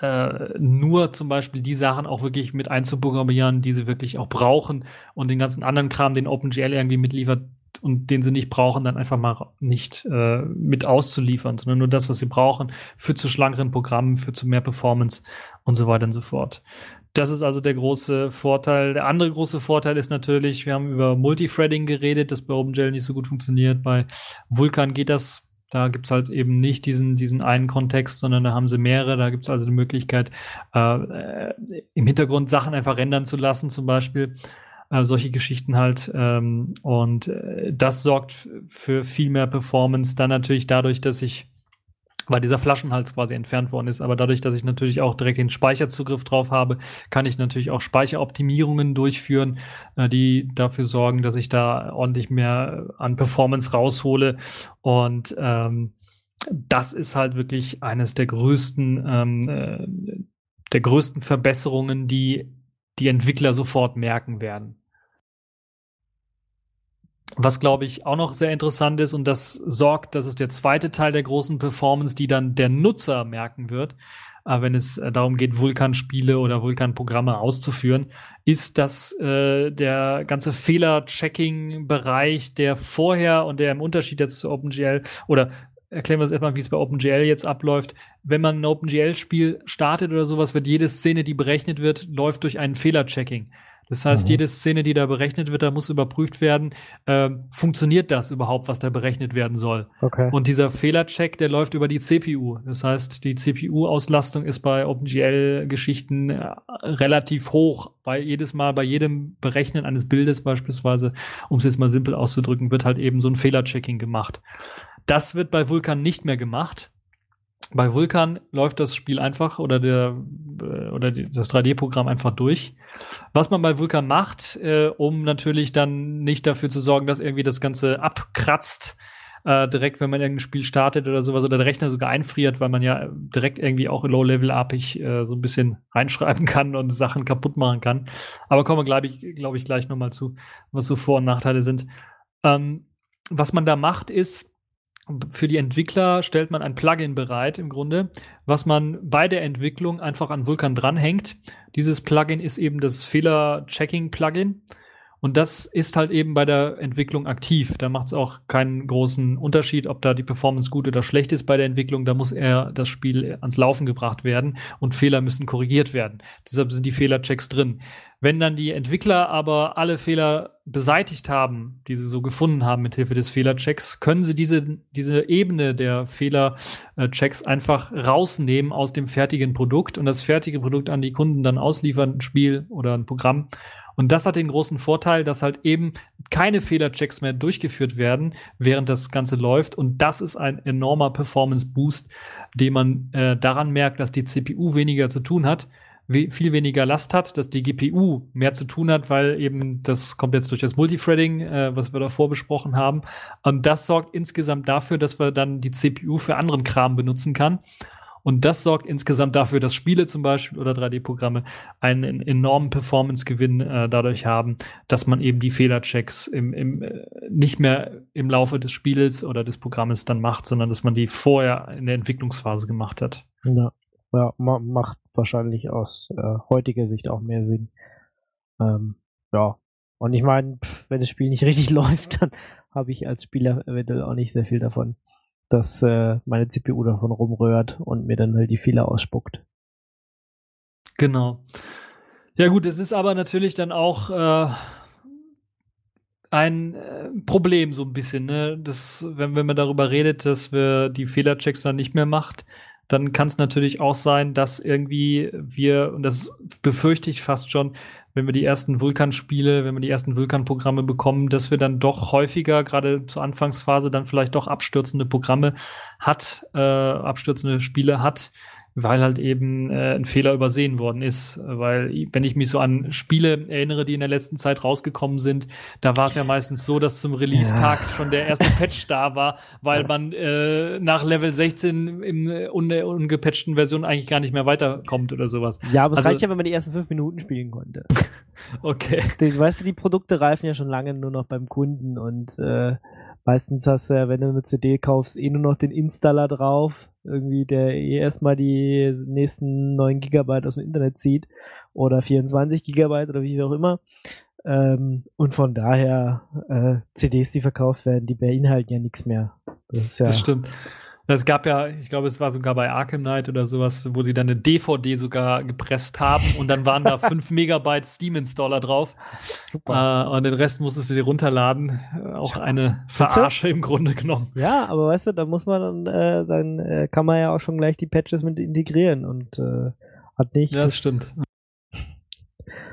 äh, nur zum Beispiel die Sachen auch wirklich mit einzuprogrammieren, die sie wirklich auch brauchen und den ganzen anderen Kram, den OpenGL irgendwie mitliefert und den sie nicht brauchen, dann einfach mal nicht äh, mit auszuliefern, sondern nur das, was sie brauchen, für zu schlankeren Programmen, für zu mehr Performance und so weiter und so fort. Das ist also der große Vorteil. Der andere große Vorteil ist natürlich, wir haben über Multithreading geredet, das bei OpenGL nicht so gut funktioniert. Bei Vulkan geht das da gibt's halt eben nicht diesen, diesen einen Kontext, sondern da haben sie mehrere. Da gibt's also die Möglichkeit, äh, im Hintergrund Sachen einfach rendern zu lassen, zum Beispiel. Äh, solche Geschichten halt. Ähm, und äh, das sorgt für viel mehr Performance. Dann natürlich dadurch, dass ich weil dieser Flaschenhals quasi entfernt worden ist. Aber dadurch, dass ich natürlich auch direkt den Speicherzugriff drauf habe, kann ich natürlich auch Speicheroptimierungen durchführen, äh, die dafür sorgen, dass ich da ordentlich mehr an Performance raushole. Und ähm, das ist halt wirklich eines der größten, ähm, äh, der größten Verbesserungen, die die Entwickler sofort merken werden. Was, glaube ich, auch noch sehr interessant ist und das sorgt, das ist der zweite Teil der großen Performance, die dann der Nutzer merken wird, äh, wenn es äh, darum geht, Vulkan-Spiele oder Vulkan-Programme auszuführen, ist, dass äh, der ganze Fehler-Checking-Bereich, der vorher und der im Unterschied jetzt zu OpenGL oder erklären wir es erstmal, wie es bei OpenGL jetzt abläuft. Wenn man ein OpenGL-Spiel startet oder sowas, wird jede Szene, die berechnet wird, läuft durch einen Fehler-Checking. Das heißt, Mhm. jede Szene, die da berechnet wird, da muss überprüft werden, äh, funktioniert das überhaupt, was da berechnet werden soll. Okay. Und dieser Fehlercheck, der läuft über die CPU. Das heißt, die CPU-Auslastung ist bei OpenGL-Geschichten äh, relativ hoch. Bei jedes Mal, bei jedem Berechnen eines Bildes beispielsweise, um es jetzt mal simpel auszudrücken, wird halt eben so ein Fehlerchecking gemacht. Das wird bei Vulkan nicht mehr gemacht. Bei Vulkan läuft das Spiel einfach oder der äh, oder das 3D-Programm einfach durch. Was man bei Vulkan macht, äh, um natürlich dann nicht dafür zu sorgen, dass irgendwie das Ganze abkratzt, äh, direkt, wenn man irgendein Spiel startet oder sowas, oder der Rechner sogar einfriert, weil man ja direkt irgendwie auch Low-Level-API äh, so ein bisschen reinschreiben kann und Sachen kaputt machen kann. Aber kommen wir, glaube ich, glaube ich, gleich nochmal zu, was so Vor- und Nachteile sind. Ähm, was man da macht, ist, für die Entwickler stellt man ein Plugin bereit im Grunde, was man bei der Entwicklung einfach an Vulkan dranhängt. Dieses Plugin ist eben das Fehler-Checking-Plugin. Und das ist halt eben bei der Entwicklung aktiv. Da macht es auch keinen großen Unterschied, ob da die Performance gut oder schlecht ist bei der Entwicklung. Da muss eher das Spiel ans Laufen gebracht werden und Fehler müssen korrigiert werden. Deshalb sind die Fehlerchecks drin. Wenn dann die Entwickler aber alle Fehler beseitigt haben, die sie so gefunden haben mit Hilfe des Fehlerchecks, können sie diese, diese Ebene der Fehlerchecks einfach rausnehmen aus dem fertigen Produkt und das fertige Produkt an die Kunden dann ausliefern, ein Spiel oder ein Programm. Und das hat den großen Vorteil, dass halt eben keine Fehlerchecks mehr durchgeführt werden, während das Ganze läuft. Und das ist ein enormer Performance-Boost, den man äh, daran merkt, dass die CPU weniger zu tun hat, we viel weniger Last hat, dass die GPU mehr zu tun hat, weil eben das kommt jetzt durch das Multithreading, äh, was wir davor besprochen haben. Und das sorgt insgesamt dafür, dass wir dann die CPU für anderen Kram benutzen kann. Und das sorgt insgesamt dafür, dass Spiele zum Beispiel oder 3D-Programme einen enormen Performance-Gewinn äh, dadurch haben, dass man eben die Fehlerchecks im, im, äh, nicht mehr im Laufe des Spiels oder des Programmes dann macht, sondern dass man die vorher in der Entwicklungsphase gemacht hat. Ja, ja ma macht wahrscheinlich aus äh, heutiger Sicht auch mehr Sinn. Ähm, ja. Und ich meine, wenn das Spiel nicht richtig läuft, dann habe ich als Spieler eventuell auch nicht sehr viel davon, dass äh, meine CPU davon rumrührt und mir dann halt die Fehler ausspuckt. Genau. Ja gut, es ist aber natürlich dann auch äh, ein äh, Problem so ein bisschen, ne? Das, wenn, wenn man darüber redet, dass wir die Fehlerchecks dann nicht mehr macht, dann kann es natürlich auch sein, dass irgendwie wir, und das befürchte ich fast schon, wenn wir die ersten Vulkan-Spiele, wenn wir die ersten Vulkan-Programme bekommen, dass wir dann doch häufiger, gerade zur Anfangsphase, dann vielleicht doch abstürzende Programme hat, äh, abstürzende Spiele hat, weil halt eben äh, ein Fehler übersehen worden ist. Weil, wenn ich mich so an Spiele erinnere, die in der letzten Zeit rausgekommen sind, da war es ja meistens so, dass zum Release-Tag ja. schon der erste Patch da war, weil man äh, nach Level 16 in unge ungepatchten Version eigentlich gar nicht mehr weiterkommt oder sowas. Ja, aber es also, reicht ja, wenn man die ersten fünf Minuten spielen konnte. okay. Die, weißt du, die Produkte reifen ja schon lange nur noch beim Kunden und äh, Meistens hast du ja, wenn du eine CD kaufst, eh nur noch den Installer drauf, irgendwie, der eh erstmal die nächsten 9 Gigabyte aus dem Internet zieht oder 24 Gigabyte oder wie auch immer. Ähm, und von daher, äh, CDs, die verkauft werden, die beinhalten ja nichts mehr. Das, ist ja das stimmt. Es gab ja, ich glaube, es war sogar bei Arkham Knight oder sowas, wo sie dann eine DVD sogar gepresst haben und dann waren da 5 Megabyte Steam-Installer drauf. Super. Äh, und den Rest musstest du dir runterladen. Auch eine Verarsche im Grunde genommen. Ja, aber weißt du, da muss man dann, äh, dann äh, kann man ja auch schon gleich die Patches mit integrieren und äh, hat nicht. Ja, das, das stimmt.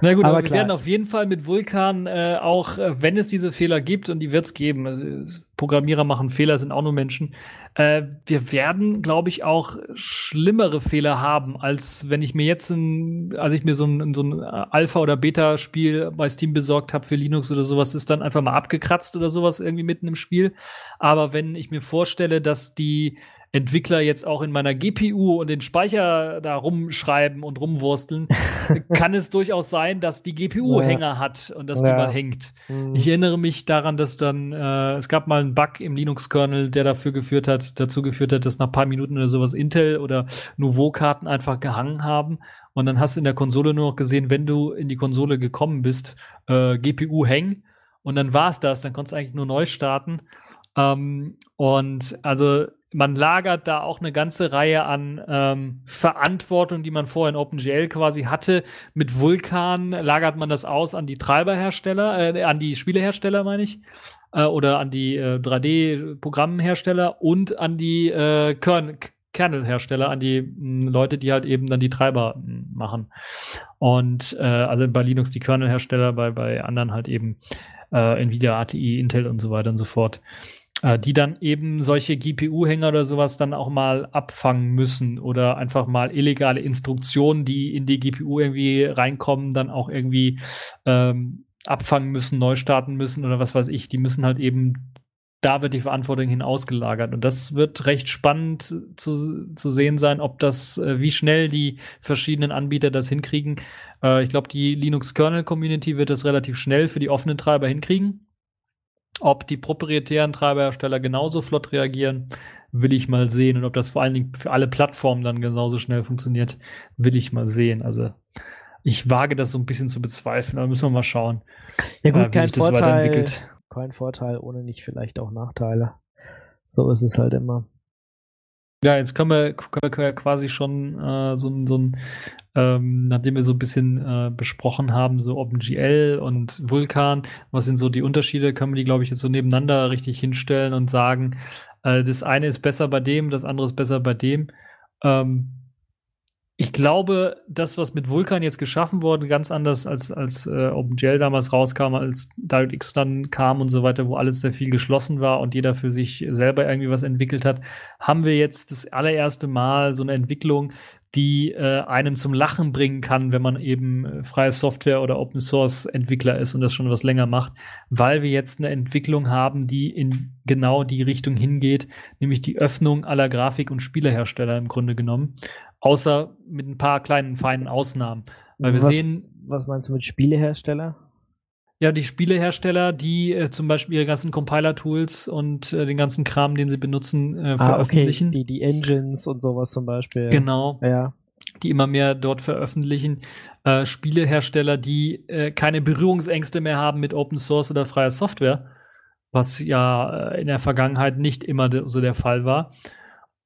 Na gut, aber, aber wir werden auf jeden Fall mit Vulkan äh, auch, äh, wenn es diese Fehler gibt, und die wird es geben, also, Programmierer machen Fehler, sind auch nur Menschen, äh, wir werden, glaube ich, auch schlimmere Fehler haben, als wenn ich mir jetzt, ein, als ich mir so ein, so ein Alpha- oder Beta-Spiel bei Steam besorgt habe für Linux oder sowas, ist dann einfach mal abgekratzt oder sowas irgendwie mitten im Spiel. Aber wenn ich mir vorstelle, dass die Entwickler jetzt auch in meiner GPU und den Speicher da rumschreiben und rumwursteln, kann es durchaus sein, dass die GPU ja. Hänger hat und dass ja. die mal hängt. Mhm. Ich erinnere mich daran, dass dann äh, es gab mal einen Bug im Linux-Kernel, der dafür geführt hat, dazu geführt hat, dass nach ein paar Minuten oder sowas Intel oder Nouveau-Karten einfach gehangen haben. Und dann hast du in der Konsole nur noch gesehen, wenn du in die Konsole gekommen bist, äh, GPU hängen. Und dann war es das, dann konntest du eigentlich nur neu starten. Ähm, und also man lagert da auch eine ganze Reihe an ähm, Verantwortung, die man vorher in OpenGL quasi hatte. Mit Vulkan lagert man das aus an die Treiberhersteller, äh, an die Spielehersteller, meine ich, äh, oder an die äh, 3D-Programmhersteller und an die äh, Kern Kernelhersteller, an die mh, Leute, die halt eben dann die Treiber mh, machen. Und äh, also bei Linux die Kernelhersteller, bei, bei anderen halt eben äh, Nvidia, ATI, Intel und so weiter und so fort äh, die dann eben solche GPU-Hänger oder sowas dann auch mal abfangen müssen oder einfach mal illegale Instruktionen, die in die GPU irgendwie reinkommen, dann auch irgendwie ähm, abfangen müssen, neu starten müssen oder was weiß ich. Die müssen halt eben da wird die Verantwortung hin ausgelagert. Und das wird recht spannend zu, zu sehen sein, ob das, äh, wie schnell die verschiedenen Anbieter das hinkriegen. Äh, ich glaube, die Linux-Kernel-Community wird das relativ schnell für die offenen Treiber hinkriegen. Ob die proprietären Treiberhersteller genauso flott reagieren, will ich mal sehen. Und ob das vor allen Dingen für alle Plattformen dann genauso schnell funktioniert, will ich mal sehen. Also ich wage das so ein bisschen zu bezweifeln, aber müssen wir mal schauen. Ja gut, äh, wie kein sich das Vorteil, weiterentwickelt. kein Vorteil, ohne nicht vielleicht auch Nachteile. So ist es halt immer. Ja, jetzt können wir, können wir quasi schon äh, so so ein ähm, nachdem wir so ein bisschen äh, besprochen haben, so OpenGL und Vulkan, was sind so die Unterschiede, können wir die, glaube ich, jetzt so nebeneinander richtig hinstellen und sagen, äh, das eine ist besser bei dem, das andere ist besser bei dem. Ähm, ich glaube, das, was mit Vulkan jetzt geschaffen wurde, ganz anders als, als äh, OpenGL damals rauskam, als DirectX dann kam und so weiter, wo alles sehr viel geschlossen war und jeder für sich selber irgendwie was entwickelt hat, haben wir jetzt das allererste Mal so eine Entwicklung, die äh, einem zum Lachen bringen kann, wenn man eben äh, freie Software oder Open Source Entwickler ist und das schon was länger macht, weil wir jetzt eine Entwicklung haben, die in genau die Richtung hingeht, nämlich die Öffnung aller Grafik- und Spielehersteller im Grunde genommen, außer mit ein paar kleinen feinen Ausnahmen. Weil wir was, sehen, was meinst du mit Spielehersteller? ja, die Spielehersteller, die äh, zum Beispiel ihre ganzen Compiler-Tools und äh, den ganzen Kram, den sie benutzen, äh, Ah, okay. veröffentlichen. Die, die Engines und sowas zum Beispiel. Genau. Ja. die immer mehr dort veröffentlichen. Äh, Spielehersteller, die äh, keine Berührungsängste mehr haben mit Open Source oder freier Software, was ja äh, in der Vergangenheit nicht immer so der Fall war.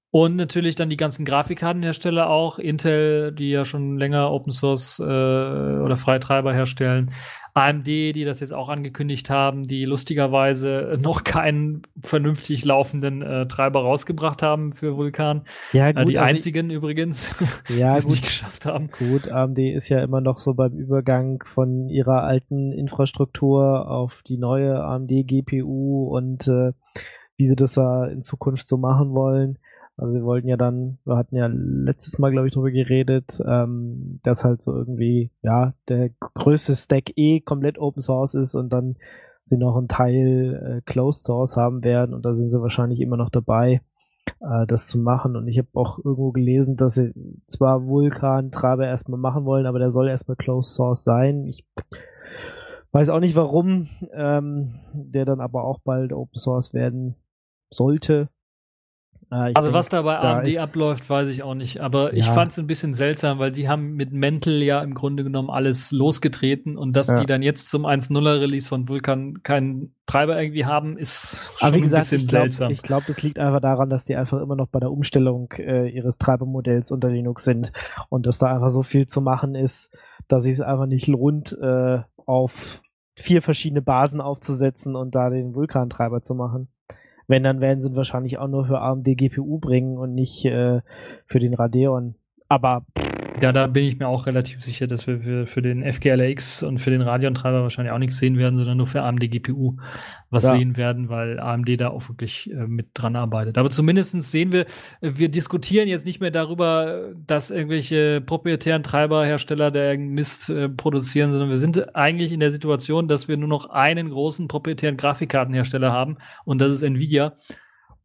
Und natürlich dann die ganzen Grafikkartenhersteller auch, Intel, die ja schon länger Open Source äh, oder Freitreiber herstellen, AMD, die das jetzt auch angekündigt haben, die lustigerweise noch keinen vernünftig laufenden äh, Treiber rausgebracht haben für Vulkan. Ja, Äh, gut. die also- einzigen übrigens, ja, die es nicht geschafft haben. Gut, AMD ist ja immer noch so beim Übergang von ihrer alten Infrastruktur auf die neue AMD GPU und äh, wie sie das da in Zukunft so machen wollen. Also wir wollten ja dann, wir hatten ja letztes Mal, glaube ich, drüber geredet, ähm, dass halt so irgendwie, ja, der größte Stack eh komplett Open Source ist und dann sie noch einen Teil äh, Closed Source haben werden und da sind sie wahrscheinlich immer noch dabei, äh, das zu machen. Und ich habe auch irgendwo gelesen, dass sie zwar Vulkan Treiber erstmal machen wollen, aber der soll erstmal Closed Source sein. Ich weiß auch nicht warum, ähm, der dann aber auch bald Open Source werden sollte. Ich Also denk, was da bei AMD abläuft, weiß ich auch nicht. Aber ich Ja. fand es ein bisschen seltsam, weil die haben mit Mental ja im Grunde genommen alles losgetreten und dass Ja. die dann jetzt zum 1.0er Release von Vulkan keinen Treiber irgendwie haben, ist schon Aber wie ein gesagt, bisschen ich glaube, seltsam. ich glaub, das liegt einfach daran, dass die einfach immer noch bei der Umstellung äh, ihres Treibermodells unter Linux sind und dass da einfach so viel zu machen ist, dass es einfach nicht lohnt, äh, auf vier verschiedene Basen aufzusetzen und da den Vulkan-Treiber zu machen. Wenn, dann werden sie ihn wahrscheinlich auch nur für AMD GPU bringen und nicht äh, für den Radeon. Aber Ja, da bin ich mir auch relativ sicher, dass wir für, für den FGLX und für den Radeon-Treiber wahrscheinlich auch nichts sehen werden, sondern nur für AMD GPU was Ja. sehen werden, weil AMD da auch wirklich äh, mit dran arbeitet. Aber zumindest sehen wir, wir diskutieren jetzt nicht mehr darüber, dass irgendwelche proprietären Treiberhersteller der irgendeinen Mist äh, produzieren, sondern wir sind eigentlich in der Situation, dass wir nur noch einen großen proprietären Grafikkartenhersteller haben und das ist Nvidia.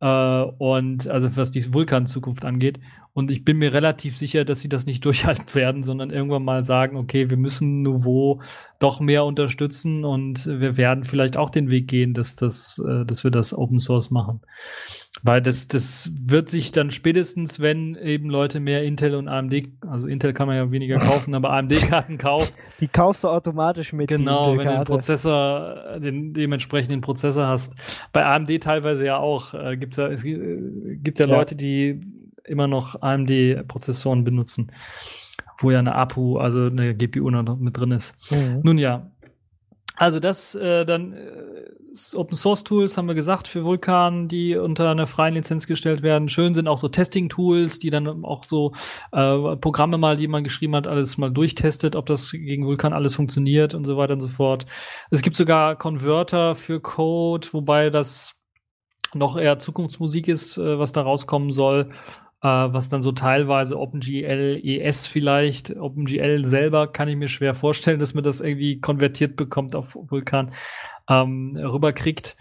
Äh, und also was die Vulkan-Zukunft angeht. Und ich bin mir relativ sicher, dass sie das nicht durchhalten werden, sondern irgendwann mal sagen, okay, wir müssen Nouveau doch mehr unterstützen und wir werden vielleicht auch den Weg gehen, dass, das, äh, dass wir das Open Source machen. Weil das, das wird sich dann spätestens, wenn eben Leute mehr Intel und AMD, also Intel kann man ja weniger kaufen, aber AMD-Karten kaufen. Die kaufst du automatisch mit. Genau, wenn du den Prozessor, den dementsprechenden Prozessor hast. Bei AMD teilweise ja auch. Äh, gibt's ja, es gibt ja, ja Leute, die immer noch AMD-Prozessoren benutzen, wo ja eine APU, also eine GPU noch mit drin ist. Mhm. Nun ja, also das äh, dann äh, Open Source Tools haben wir gesagt für Vulkan, die unter einer freien Lizenz gestellt werden. Schön sind auch so Testing Tools, die dann auch so äh, Programme mal, die man geschrieben hat, alles mal durchtestet, ob das gegen Vulkan alles funktioniert und so weiter und so fort. Es gibt sogar Converter für Code, wobei das noch eher Zukunftsmusik ist, äh, was da rauskommen soll äh, was dann so teilweise OpenGL ES vielleicht, OpenGL selber kann ich mir schwer vorstellen, dass man das irgendwie konvertiert bekommt auf Vulkan, ähm, rüberkriegt.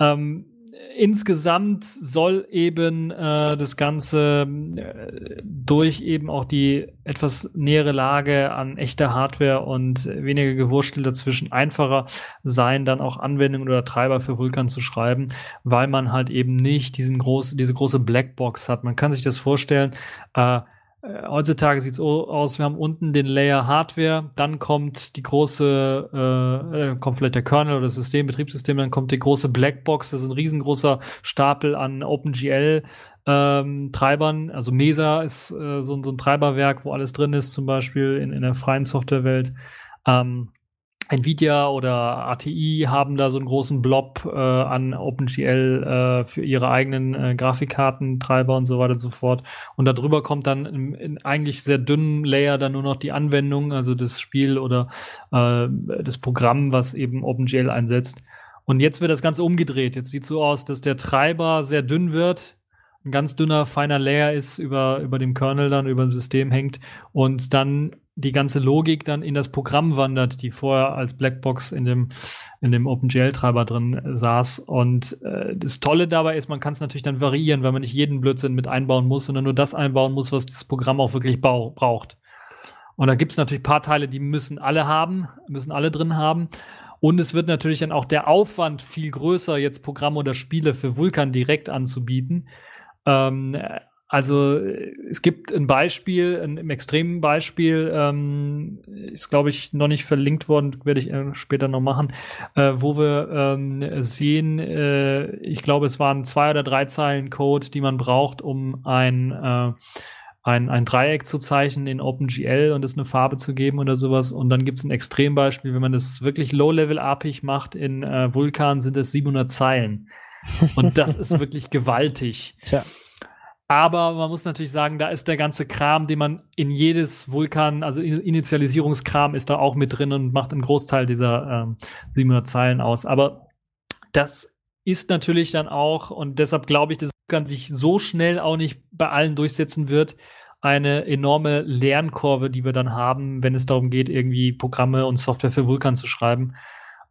Ähm, insgesamt soll eben äh, das Ganze äh, durch eben auch die etwas nähere Lage an echter Hardware und weniger Gewurstel dazwischen einfacher sein, dann auch Anwendungen oder Treiber für Vulkan zu schreiben, weil man halt eben nicht diesen groß, diese große Blackbox hat. Man kann sich das vorstellen, äh, heutzutage sieht es so aus, wir haben unten den Layer Hardware, dann kommt die große, äh, äh, kommt vielleicht der Kernel oder das System, Betriebssystem, dann kommt die große Blackbox, das ist ein riesengroßer Stapel an OpenGL ähm, Treibern, also Mesa ist äh, so, so, ein Treiberwerk, wo alles drin ist, zum Beispiel in, in der freien Softwarewelt. Ähm, Nvidia oder ATI haben da so einen großen Blob äh, an OpenGL äh, für ihre eigenen äh, Grafikkartentreiber und so weiter und so fort. Und darüber kommt dann in, in, eigentlich sehr dünnen Layer dann nur noch die Anwendung, also das Spiel oder äh, das Programm, was eben OpenGL einsetzt. Und jetzt wird das Ganze umgedreht. Jetzt sieht so aus, dass der Treiber sehr dünn wird, ein ganz dünner, feiner Layer ist, über, über dem Kernel dann, über dem System hängt und dann die ganze Logik dann in das Programm wandert, die vorher als Blackbox in dem, in dem OpenGL-Treiber drin äh, saß. Und äh, das Tolle dabei ist, man kann es natürlich dann variieren, weil man nicht jeden Blödsinn mit einbauen muss, sondern nur das einbauen muss, was das Programm auch wirklich braucht. Und da gibt es natürlich ein paar Teile, die müssen alle haben, müssen alle drin haben. Und es wird natürlich dann auch der Aufwand viel größer, jetzt Programme oder Spiele für Vulkan direkt anzubieten. Ähm, also es gibt ein Beispiel, ein, im extremen Beispiel, ähm, ist glaube ich noch nicht verlinkt worden, werde ich äh, später noch machen, äh, wo wir ähm, sehen, äh, ich glaube es waren zwei oder drei Zeilen Code, die man braucht, um ein äh, ein, ein Dreieck zu zeichnen in OpenGL und es eine Farbe zu geben oder sowas. Und dann gibt es ein Extrembeispiel, wenn man das wirklich Low-Level-API macht in äh, Vulkan, sind es 700 Zeilen. Und das ist wirklich gewaltig. Tja. Aber man muss natürlich sagen, da ist der ganze Kram, den man in jedes Vulkan, also Initialisierungskram ist da auch mit drin und macht einen Großteil dieser ähm, 700 Zeilen aus. Aber das ist natürlich dann auch, und deshalb glaube ich, dass Vulkan sich so schnell auch nicht bei allen durchsetzen wird, eine enorme Lernkurve, die wir dann haben, wenn es darum geht, irgendwie Programme und Software für Vulkan zu schreiben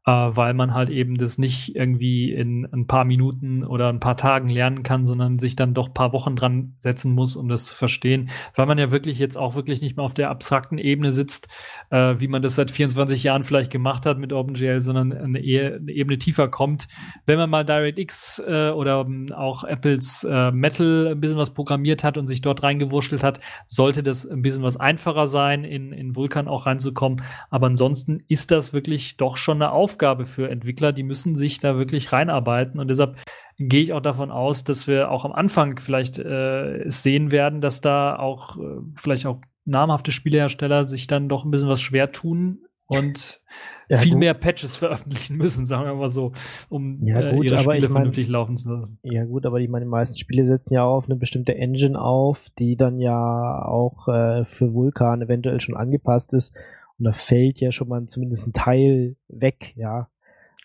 äh, weil man halt eben das nicht irgendwie in ein paar Minuten oder ein paar Tagen lernen kann, sondern sich dann doch ein paar Wochen dran setzen muss, um das zu verstehen, weil man ja wirklich jetzt auch wirklich nicht mehr auf der abstrakten Ebene sitzt, äh, wie man das seit 24 Jahren vielleicht gemacht hat mit OpenGL, sondern eine, eine Ebene tiefer kommt. Wenn man mal DirectX äh, oder auch Apples äh, Metal ein bisschen was programmiert hat und sich dort reingewurschtelt hat, sollte das ein bisschen was einfacher sein, in, in Vulkan auch reinzukommen. Aber ansonsten ist das wirklich doch schon eine Aufgabe Aufgabe für Entwickler, die müssen sich da wirklich reinarbeiten und deshalb gehe ich auch davon aus, dass wir auch am Anfang vielleicht äh, sehen werden, dass da auch äh, vielleicht auch namhafte Spielehersteller sich dann doch ein bisschen was schwer tun und ja, viel gut. mehr Patches veröffentlichen müssen, sagen wir mal so, um ja, gut, äh, ihre Spiele mein, vernünftig laufen zu lassen. Ja gut, aber ich meine, die meisten Spiele setzen ja auf eine bestimmte Engine auf, die dann ja auch äh, für Vulkan eventuell schon angepasst ist und da fällt ja schon mal zumindest ein Teil weg, ja.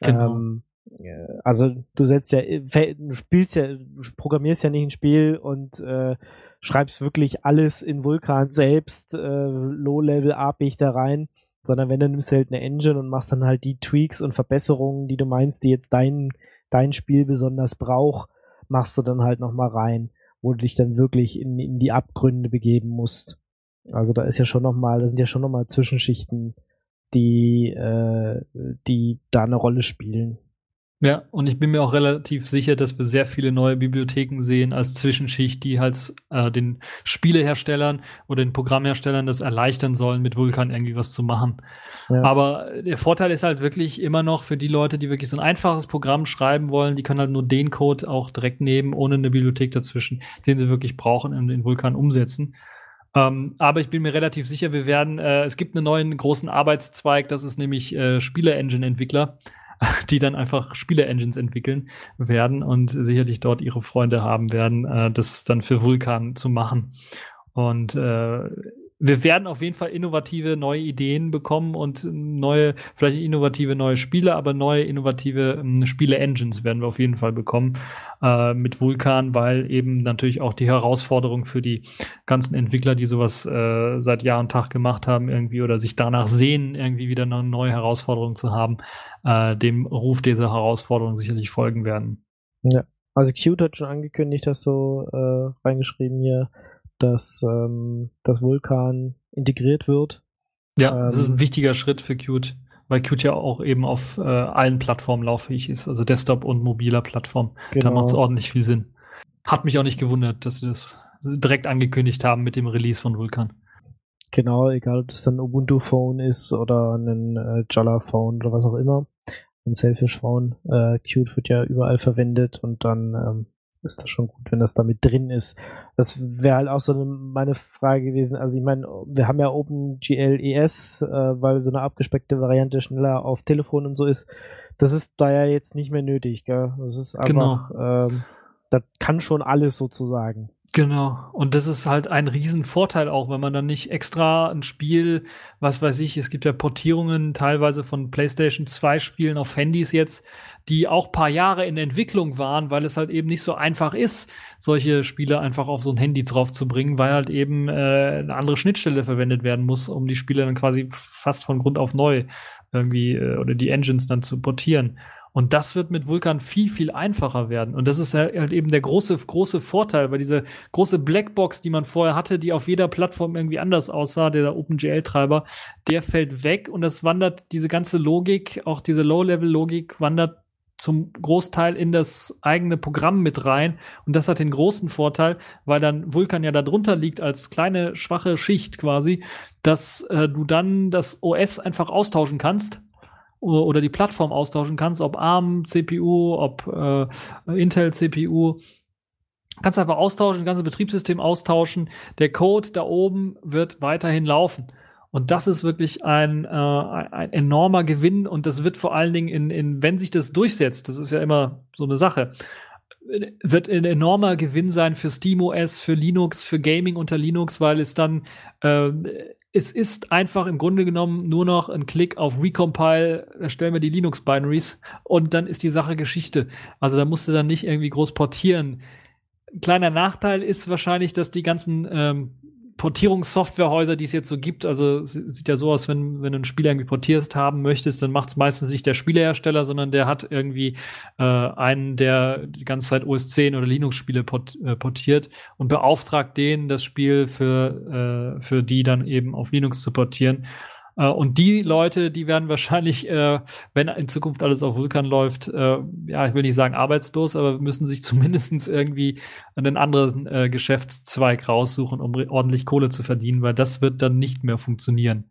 Genau. Ähm, also du setzt ja, du spielst ja, programmierst ja nicht ein Spiel und äh, schreibst wirklich alles in Vulkan selbst, äh, Low-Level abig da rein, sondern wenn du nimmst halt eine Engine und machst dann halt die Tweaks und Verbesserungen, die du meinst, die jetzt dein, dein Spiel besonders braucht, machst du dann halt nochmal rein, wo du dich dann wirklich in, in die Abgründe begeben musst. Also da ist ja schon nochmal, da sind ja schon nochmal Zwischenschichten, die, äh, die da eine Rolle spielen. Ja, und ich bin mir auch relativ sicher, dass wir sehr viele neue Bibliotheken sehen als Zwischenschicht, die halt äh, den Spieleherstellern oder den Programmherstellern das erleichtern sollen, mit Vulkan irgendwie was zu machen. Ja. Aber der Vorteil ist halt wirklich immer noch für die Leute, die wirklich so ein einfaches Programm schreiben wollen, die können halt nur den Code auch direkt nehmen, ohne eine Bibliothek dazwischen, den sie wirklich brauchen, in den Vulkan umsetzen. Ähm, aber ich bin mir relativ sicher, wir werden, äh, es gibt einen neuen großen Arbeitszweig, das ist nämlich äh, Spiele-Engine-Entwickler die dann einfach Spiele-Engines entwickeln werden und sicherlich dort ihre Freunde haben werden, äh, das dann für Vulkan zu machen. Und äh, wir werden auf jeden Fall innovative neue Ideen bekommen und neue, vielleicht innovative neue Spiele, aber neue innovative ähm, Spiele-Engines werden wir auf jeden Fall bekommen äh, mit Vulkan, weil eben natürlich auch die Herausforderung für die ganzen Entwickler, die sowas äh, seit Jahr und Tag gemacht haben, irgendwie oder sich danach sehen, irgendwie wieder eine neue Herausforderung zu haben, äh, dem Ruf dieser Herausforderung sicherlich folgen werden. Ja. Also Qt hat schon angekündigt, dass so äh, reingeschrieben hier, dass ähm, das Vulkan integriert wird. Ja, ähm, das ist ein ähm, wichtiger Schritt für Qt, weil Qt ja auch eben auf äh, allen Plattformen lauffähig ist, also Desktop und mobiler Plattform. Genau. Da macht es ordentlich viel Sinn. Hat mich auch nicht gewundert, dass sie das direkt angekündigt haben mit dem Release von Vulkan. Genau, egal ob das dann Ubuntu Phone ist oder ein äh, Jolla Phone oder was auch immer. Ein Selfish Phone. Äh, Qt wird ja überall verwendet und dann ähm, ist das schon gut, wenn das damit drin ist. Das wäre halt auch so eine, meine Frage gewesen. Also ich meine, wir haben ja OpenGL ES, äh, weil so eine abgespeckte Variante schneller auf Telefon und so ist. Das ist da ja jetzt nicht mehr nötig, gell? Das ist einfach, genau. ähm, das kann schon alles sozusagen. Genau. Und das ist halt ein Riesenvorteil auch, wenn man dann nicht extra ein Spiel, was weiß ich, es gibt ja Portierungen teilweise von PlayStation 2 Spielen auf Handys jetzt, die auch paar Jahre in Entwicklung waren, weil es halt eben nicht so einfach ist, solche Spiele einfach auf so ein Handy drauf zu bringen, weil halt eben äh, eine andere Schnittstelle verwendet werden muss, um die Spiele dann quasi fast von Grund auf neu irgendwie äh, oder die Engines dann zu portieren. Und das wird mit Vulkan viel, viel einfacher werden. Und das ist halt eben der große, große Vorteil, weil diese große Blackbox, die man vorher hatte, die auf jeder Plattform irgendwie anders aussah, der OpenGL-Treiber, der fällt weg und es wandert diese ganze Logik, auch diese Low-Level-Logik wandert zum Großteil in das eigene Programm mit rein. Und das hat den großen Vorteil, weil dann Vulkan ja da drunter liegt als kleine, schwache Schicht quasi, dass äh, du dann das OS einfach austauschen kannst oder die Plattform austauschen kannst, ob ARM CPU, ob äh, Intel CPU. Kannst einfach austauschen, das ganze Betriebssystem austauschen. Der Code da oben wird weiterhin laufen. Und das ist wirklich ein, äh, ein enormer Gewinn und das wird vor allen Dingen in, in, wenn sich das durchsetzt, das ist ja immer so eine Sache, wird ein enormer Gewinn sein für SteamOS, für Linux, für Gaming unter Linux, weil es dann äh, es ist einfach im Grunde genommen nur noch ein Klick auf Recompile, erstellen wir die Linux-Binaries und dann ist die Sache Geschichte. Also da musst du dann nicht irgendwie groß portieren. kleiner Nachteil ist wahrscheinlich, dass die ganzen ähm, Portierungssoftwarehäuser, die es jetzt so gibt, also sieht ja so aus, wenn, wenn du ein Spiel irgendwie portiert haben möchtest, dann macht es meistens nicht der Spielehersteller, sondern der hat irgendwie äh, einen, der die ganze Zeit OS 10 oder Linux-Spiele port, äh, portiert und beauftragt den, das Spiel für, äh, für die dann eben auf Linux zu portieren. Äh, und die Leute, die werden wahrscheinlich, äh, wenn in Zukunft alles auf Vulkan läuft, äh, ja, ich will nicht sagen arbeitslos, aber müssen sich zumindestens irgendwie einen anderen äh, Geschäftszweig raussuchen, um ordentlich Kohle zu verdienen, weil das wird dann nicht mehr funktionieren.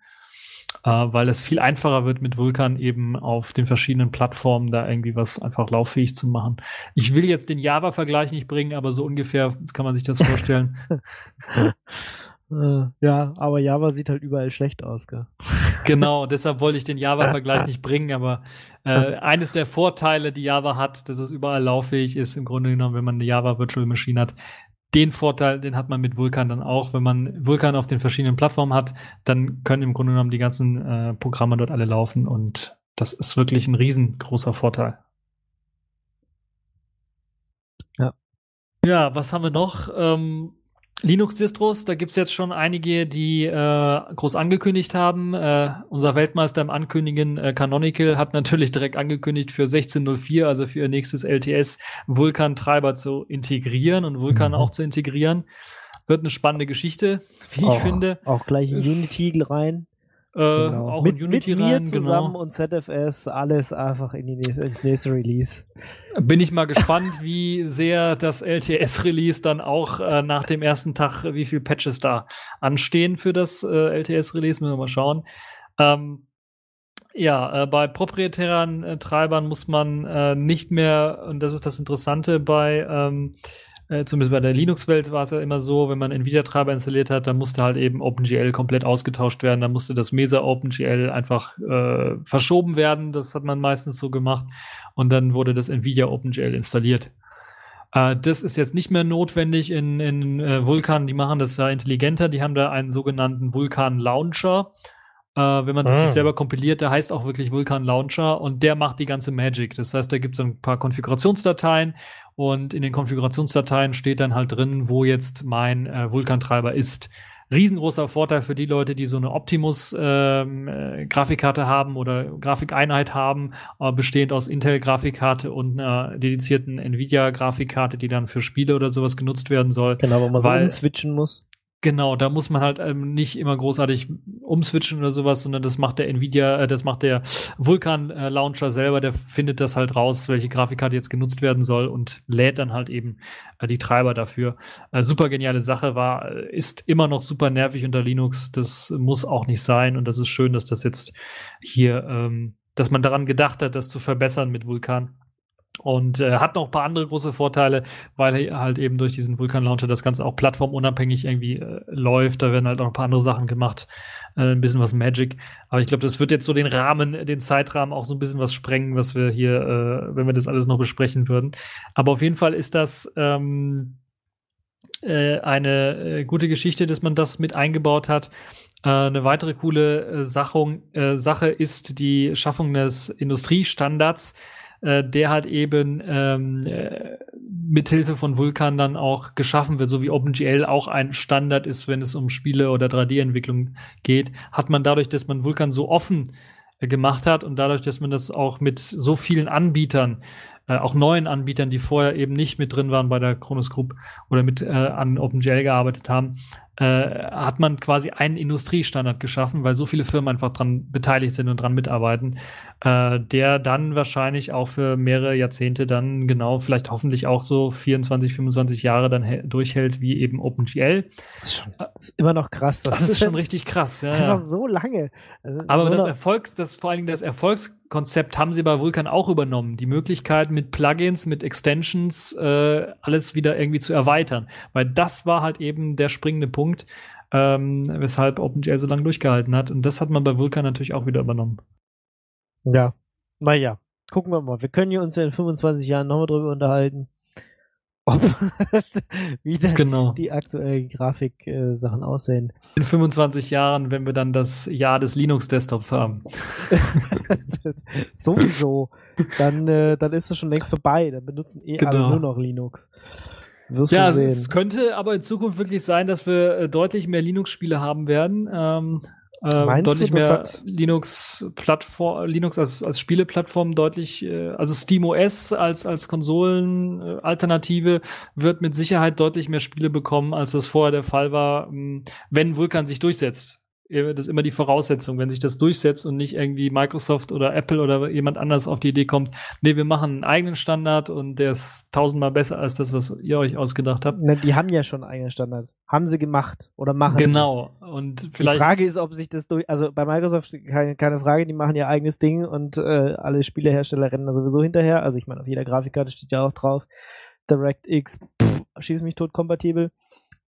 Äh, weil es viel einfacher wird mit Vulkan eben auf den verschiedenen Plattformen da irgendwie was einfach lauffähig zu machen. Ich will jetzt den Java-Vergleich nicht bringen, aber so ungefähr kann man sich das vorstellen. Äh, ja, aber Java sieht halt überall schlecht aus, gell? Genau, deshalb wollte ich den Java-Vergleich nicht bringen, aber äh, eines der Vorteile, die Java hat, dass es überall lauffähig ist, im Grunde genommen, wenn man eine Java Virtual Machine hat, den Vorteil, den hat man mit Vulkan dann auch. Wenn man Vulkan auf den verschiedenen Plattformen hat, dann können im Grunde genommen die ganzen äh, Programme dort alle laufen und das ist wirklich ein riesengroßer Vorteil. Ja. Ja, was haben wir noch? Ähm, Linux-Distros, da gibt's jetzt schon einige, die äh, groß angekündigt haben. Äh, unser Weltmeister im Ankündigen, äh, Canonical, hat natürlich direkt angekündigt, für 16.04, also für ihr nächstes LTS, Vulkan-Treiber zu integrieren und Vulkan mhm. auch zu integrieren. Wird eine spannende Geschichte, wie auch, ich finde. Auch gleich in Unity rein. Äh, Genau. auch mit, in Unity mit mir rein. zusammen genau. und ZFS alles einfach in die nächste, ins nächste Release. Bin ich mal gespannt, wie sehr das LTS-Release dann auch äh, nach dem ersten Tag, wie viel Patches da anstehen für das äh, LTS-Release, müssen wir mal schauen. Ähm, ja, äh, bei proprietären äh, Treibern muss man äh, nicht mehr, und das ist das Interessante bei, ähm, äh, zumindest bei der Linux-Welt war es ja immer so, wenn man Nvidia-Treiber installiert hat, dann musste halt eben OpenGL komplett ausgetauscht werden, dann musste das Mesa OpenGL einfach äh, verschoben werden, das hat man meistens so gemacht, und dann wurde das Nvidia OpenGL installiert. Äh, das ist jetzt nicht mehr notwendig in, in äh, Vulkan, die machen das ja intelligenter, die haben da einen sogenannten Vulkan Launcher. Äh, wenn man das Ah. sich selber kompiliert, der heißt auch wirklich Vulkan Launcher und der macht die ganze Magic. Das heißt, da gibt es ein paar Konfigurationsdateien und in den Konfigurationsdateien steht dann halt drin, wo jetzt mein äh, Vulkan-Treiber ist. Riesengroßer Vorteil für die Leute, die so eine Optimus-Grafikkarte haben oder Grafikeinheit haben, äh, bestehend aus Intel-Grafikkarte und einer dedizierten Nvidia-Grafikkarte, die dann für Spiele oder sowas genutzt werden soll. Genau, wo man so Weil- umswitchen muss. Genau, da muss man halt ähm, nicht immer großartig umswitchen oder sowas, sondern das macht der Nvidia, äh, das macht der Vulkan äh, Launcher selber, der findet das halt raus, welche Grafikkarte jetzt genutzt werden soll und lädt dann halt eben äh, die Treiber dafür. Äh, super geniale Sache war, äh, ist immer noch super nervig unter Linux. Das muss auch nicht sein und das ist schön, dass das jetzt hier, ähm, dass man daran gedacht hat, das zu verbessern mit Vulkan. Und äh, hat noch ein paar andere große Vorteile, weil halt eben durch diesen Vulkan Launcher das Ganze auch plattformunabhängig irgendwie äh, läuft. Da werden halt auch ein paar andere Sachen gemacht, äh, ein bisschen was Magic. Aber ich glaube, das wird jetzt so den Rahmen, den Zeitrahmen auch so ein bisschen was sprengen, was wir hier, äh, wenn wir das alles noch besprechen würden. Aber auf jeden Fall ist das ähm, äh, eine äh, gute Geschichte, dass man das mit eingebaut hat. Äh, eine weitere coole äh, Sachung, Sache ist die Schaffung des Industriestandards, äh, der halt eben ähm, äh, mithilfe von Vulkan dann auch geschaffen wird, so wie OpenGL auch ein Standard ist, wenn es um Spiele oder 3D-Entwicklung geht, hat man dadurch, dass man Vulkan so offen äh, gemacht hat und dadurch, dass man das auch mit so vielen Anbietern, äh, auch neuen Anbietern, die vorher eben nicht mit drin waren bei der Kronos Group oder mit äh, an OpenGL gearbeitet haben, äh, hat man quasi einen Industriestandard geschaffen, weil so viele Firmen einfach dran beteiligt sind und dran mitarbeiten, äh, der dann wahrscheinlich auch für mehrere Jahrzehnte dann genau, vielleicht hoffentlich auch so 24, 25 Jahre dann hä- durchhält wie eben OpenGL. Das ist, schon, das ist immer noch krass. Das, ist schon jetzt richtig krass, ja. Einfach ja. so lange. Also Aber so das Erfolgs, das vor allen Dingen das Erfolgskonzept haben sie bei Vulkan auch übernommen. Die Möglichkeit mit Plugins, mit Extensions, äh, alles wieder irgendwie zu erweitern. Weil das war halt eben der springende Punkt, ähm, weshalb OpenGL so lange durchgehalten hat. Und das hat man bei Vulkan natürlich auch wieder übernommen. Ja. Naja, gucken wir mal. Wir können ja uns ja in 25 Jahren nochmal drüber unterhalten, ob wie denn Genau. die aktuellen Grafik-Sachen aussehen. In 25 Jahren, wenn wir dann das Jahr des Linux-Desktops haben. Sowieso. Dann, äh, dann ist es schon längst vorbei. Dann benutzen eh alle Genau. nur noch Linux. Wirst Ja, du es, sehen. es könnte aber in Zukunft wirklich sein, dass wir äh, deutlich mehr Linux-Spiele haben werden. Ähm, äh, du, deutlich das mehr Linux-Plattform, Linux als, als Spieleplattform deutlich, äh, also SteamOS als, als Konsolen-Alternative wird mit Sicherheit deutlich mehr Spiele bekommen, als das vorher der Fall war, mh, wenn Vulkan sich durchsetzt. Äh, Das ist immer die Voraussetzung, wenn sich das durchsetzt und nicht irgendwie Microsoft oder Apple oder jemand anders auf die Idee kommt, nee, wir machen einen eigenen Standard und der ist tausendmal besser als das, was ihr euch ausgedacht habt. Ne, die haben ja schon einen eigenen Standard. Haben sie gemacht oder machen Genau. Und sie. Die vielleicht. Frage ist, ob sich das durch, also bei Microsoft keine, keine Frage, die machen ihr eigenes Ding und äh, alle Spielehersteller rennen da sowieso hinterher. Also ich meine, auf jeder Grafikkarte steht ja auch drauf, DirectX, pff, schieß mich tot kompatibel.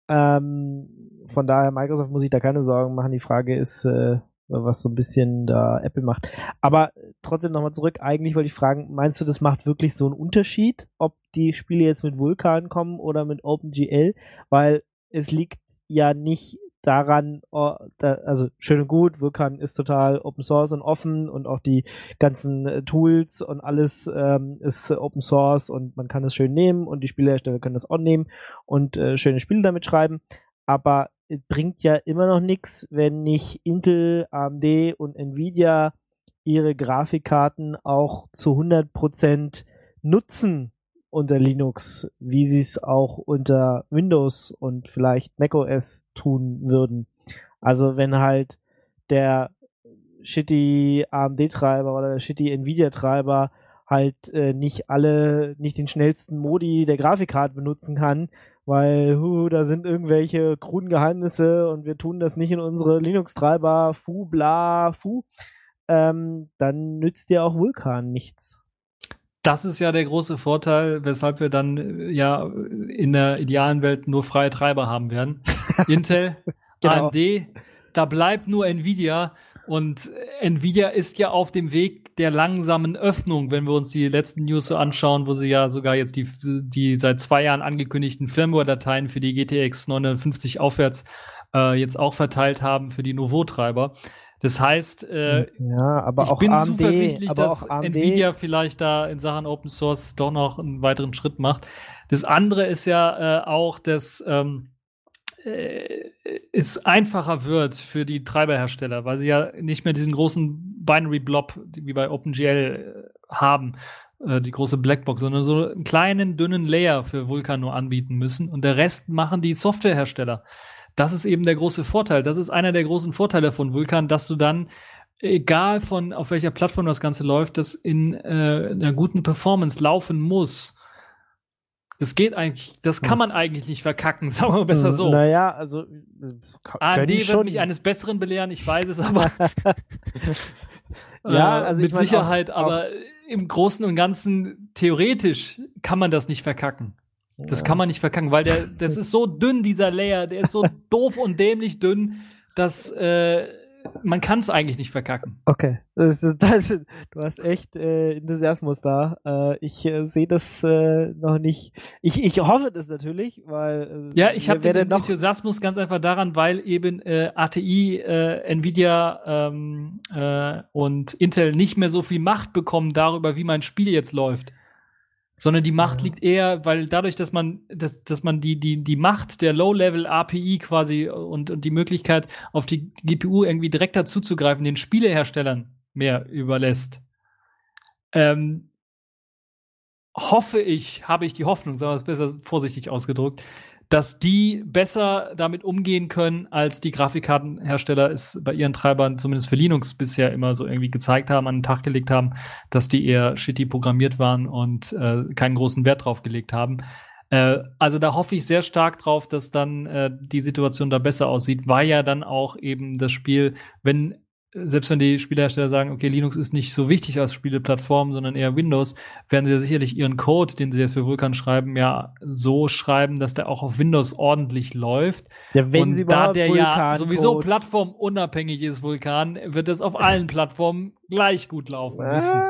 Ähm, von daher, Microsoft muss sich da keine Sorgen machen. Die Frage ist, äh, was so ein bisschen da Apple macht. Aber trotzdem nochmal zurück. Eigentlich wollte ich fragen, meinst du, das macht wirklich so einen Unterschied, ob die Spiele jetzt mit Vulkan kommen oder mit OpenGL? Weil es liegt ja nicht daran, oh, also schön und gut, Vulkan ist total Open Source und offen und auch die ganzen äh, Tools und alles ähm, ist Open Source und man kann es schön nehmen und die Spielehersteller können das auch nehmen und äh, schöne Spiele damit schreiben. Aber es bringt ja immer noch nichts, wenn nicht Intel, AMD und Nvidia ihre Grafikkarten auch zu 100% nutzen unter Linux, wie sie es auch unter Windows und vielleicht macOS tun würden. Also wenn halt der shitty AMD-Treiber oder der shitty Nvidia-Treiber halt äh, nicht alle, nicht den schnellsten Modi der Grafikkarte benutzen kann, weil hu, da sind irgendwelche kruden Geheimnisse und wir tun das nicht in unsere Linux-Treiber, fu, bla, fu, ähm, dann nützt dir auch Vulkan nichts. Das ist ja der große Vorteil, weshalb wir dann äh, ja in der idealen Welt nur freie Treiber haben werden. Intel, Genau. AMD, da bleibt nur Nvidia und Nvidia ist ja auf dem Weg der langsamen Öffnung, wenn wir uns die letzten News so anschauen, wo sie ja sogar jetzt die, die seit zwei Jahren angekündigten Firmware-Dateien für die GTX 950 aufwärts äh, jetzt auch verteilt haben für die Nouveau-Treiber. Das heißt, äh, ja, aber ich auch bin AMD, zuversichtlich, dass Nvidia vielleicht da in Sachen Open Source doch noch einen weiteren Schritt macht. Das andere ist ja äh, auch, dass ähm, äh, es einfacher wird für die Treiberhersteller, weil sie ja nicht mehr diesen großen Binary Blob wie bei OpenGL äh, haben, äh, die große Blackbox, sondern so einen kleinen, dünnen Layer für Vulkan nur anbieten müssen und der Rest machen die Softwarehersteller. Das ist eben der große Vorteil. Das ist einer der großen Vorteile von Vulkan, dass du dann egal von auf welcher Plattform das Ganze läuft, das in äh, einer guten Performance laufen muss. Das geht eigentlich, das kann man eigentlich nicht verkacken, sagen wir mal besser so. Naja, also äh, können wird schon. mich eines Besseren belehren, ich weiß es aber. Ja, äh, also mit ich mein, Sicherheit, auch- aber im Großen und Ganzen theoretisch kann man das nicht verkacken. Das Ja. kann man nicht verkacken, weil der, das ist so dünn, dieser Layer, der ist so doof und dämlich dünn, dass äh, man kann es eigentlich nicht verkacken. Okay, das ist, das du hast echt äh, Enthusiasmus da. Äh, ich äh, sehe das äh, noch nicht. Ich, ich hoffe das natürlich, weil äh, Ja, ich habe den Enthusiasmus ganz einfach daran, weil eben äh, ATI, äh, Nvidia ähm, äh, und Intel nicht mehr so viel Macht bekommen darüber, wie mein Spiel jetzt läuft. Sondern die Macht liegt eher, weil dadurch, dass man, dass, dass man die, die, die Macht der Low-Level API quasi und, und die Möglichkeit, auf die GPU irgendwie direkter zuzugreifen, den Spieleherstellern mehr überlässt. Ähm, hoffe ich, habe ich die Hoffnung, sagen wir es besser vorsichtig ausgedrückt, dass die besser damit umgehen können, als die Grafikkartenhersteller es bei ihren Treibern zumindest für Linux bisher immer so irgendwie gezeigt haben, an den Tag gelegt haben, dass die eher shitty programmiert waren und äh, keinen großen Wert drauf gelegt haben. Äh, also da hoffe ich sehr stark drauf, dass dann äh, die Situation da besser aussieht, weil ja dann auch eben das Spiel, wenn selbst wenn die Spielehersteller sagen, okay, Linux ist nicht so wichtig als Spieleplattform, sondern eher Windows, werden sie ja sicherlich ihren Code, den sie ja für Vulkan schreiben, ja so schreiben, dass der auch auf Windows ordentlich läuft. ja, wenn und sie da der ja sowieso plattformunabhängig ist, Vulkan, wird es auf allen Plattformen gleich gut laufen müssen.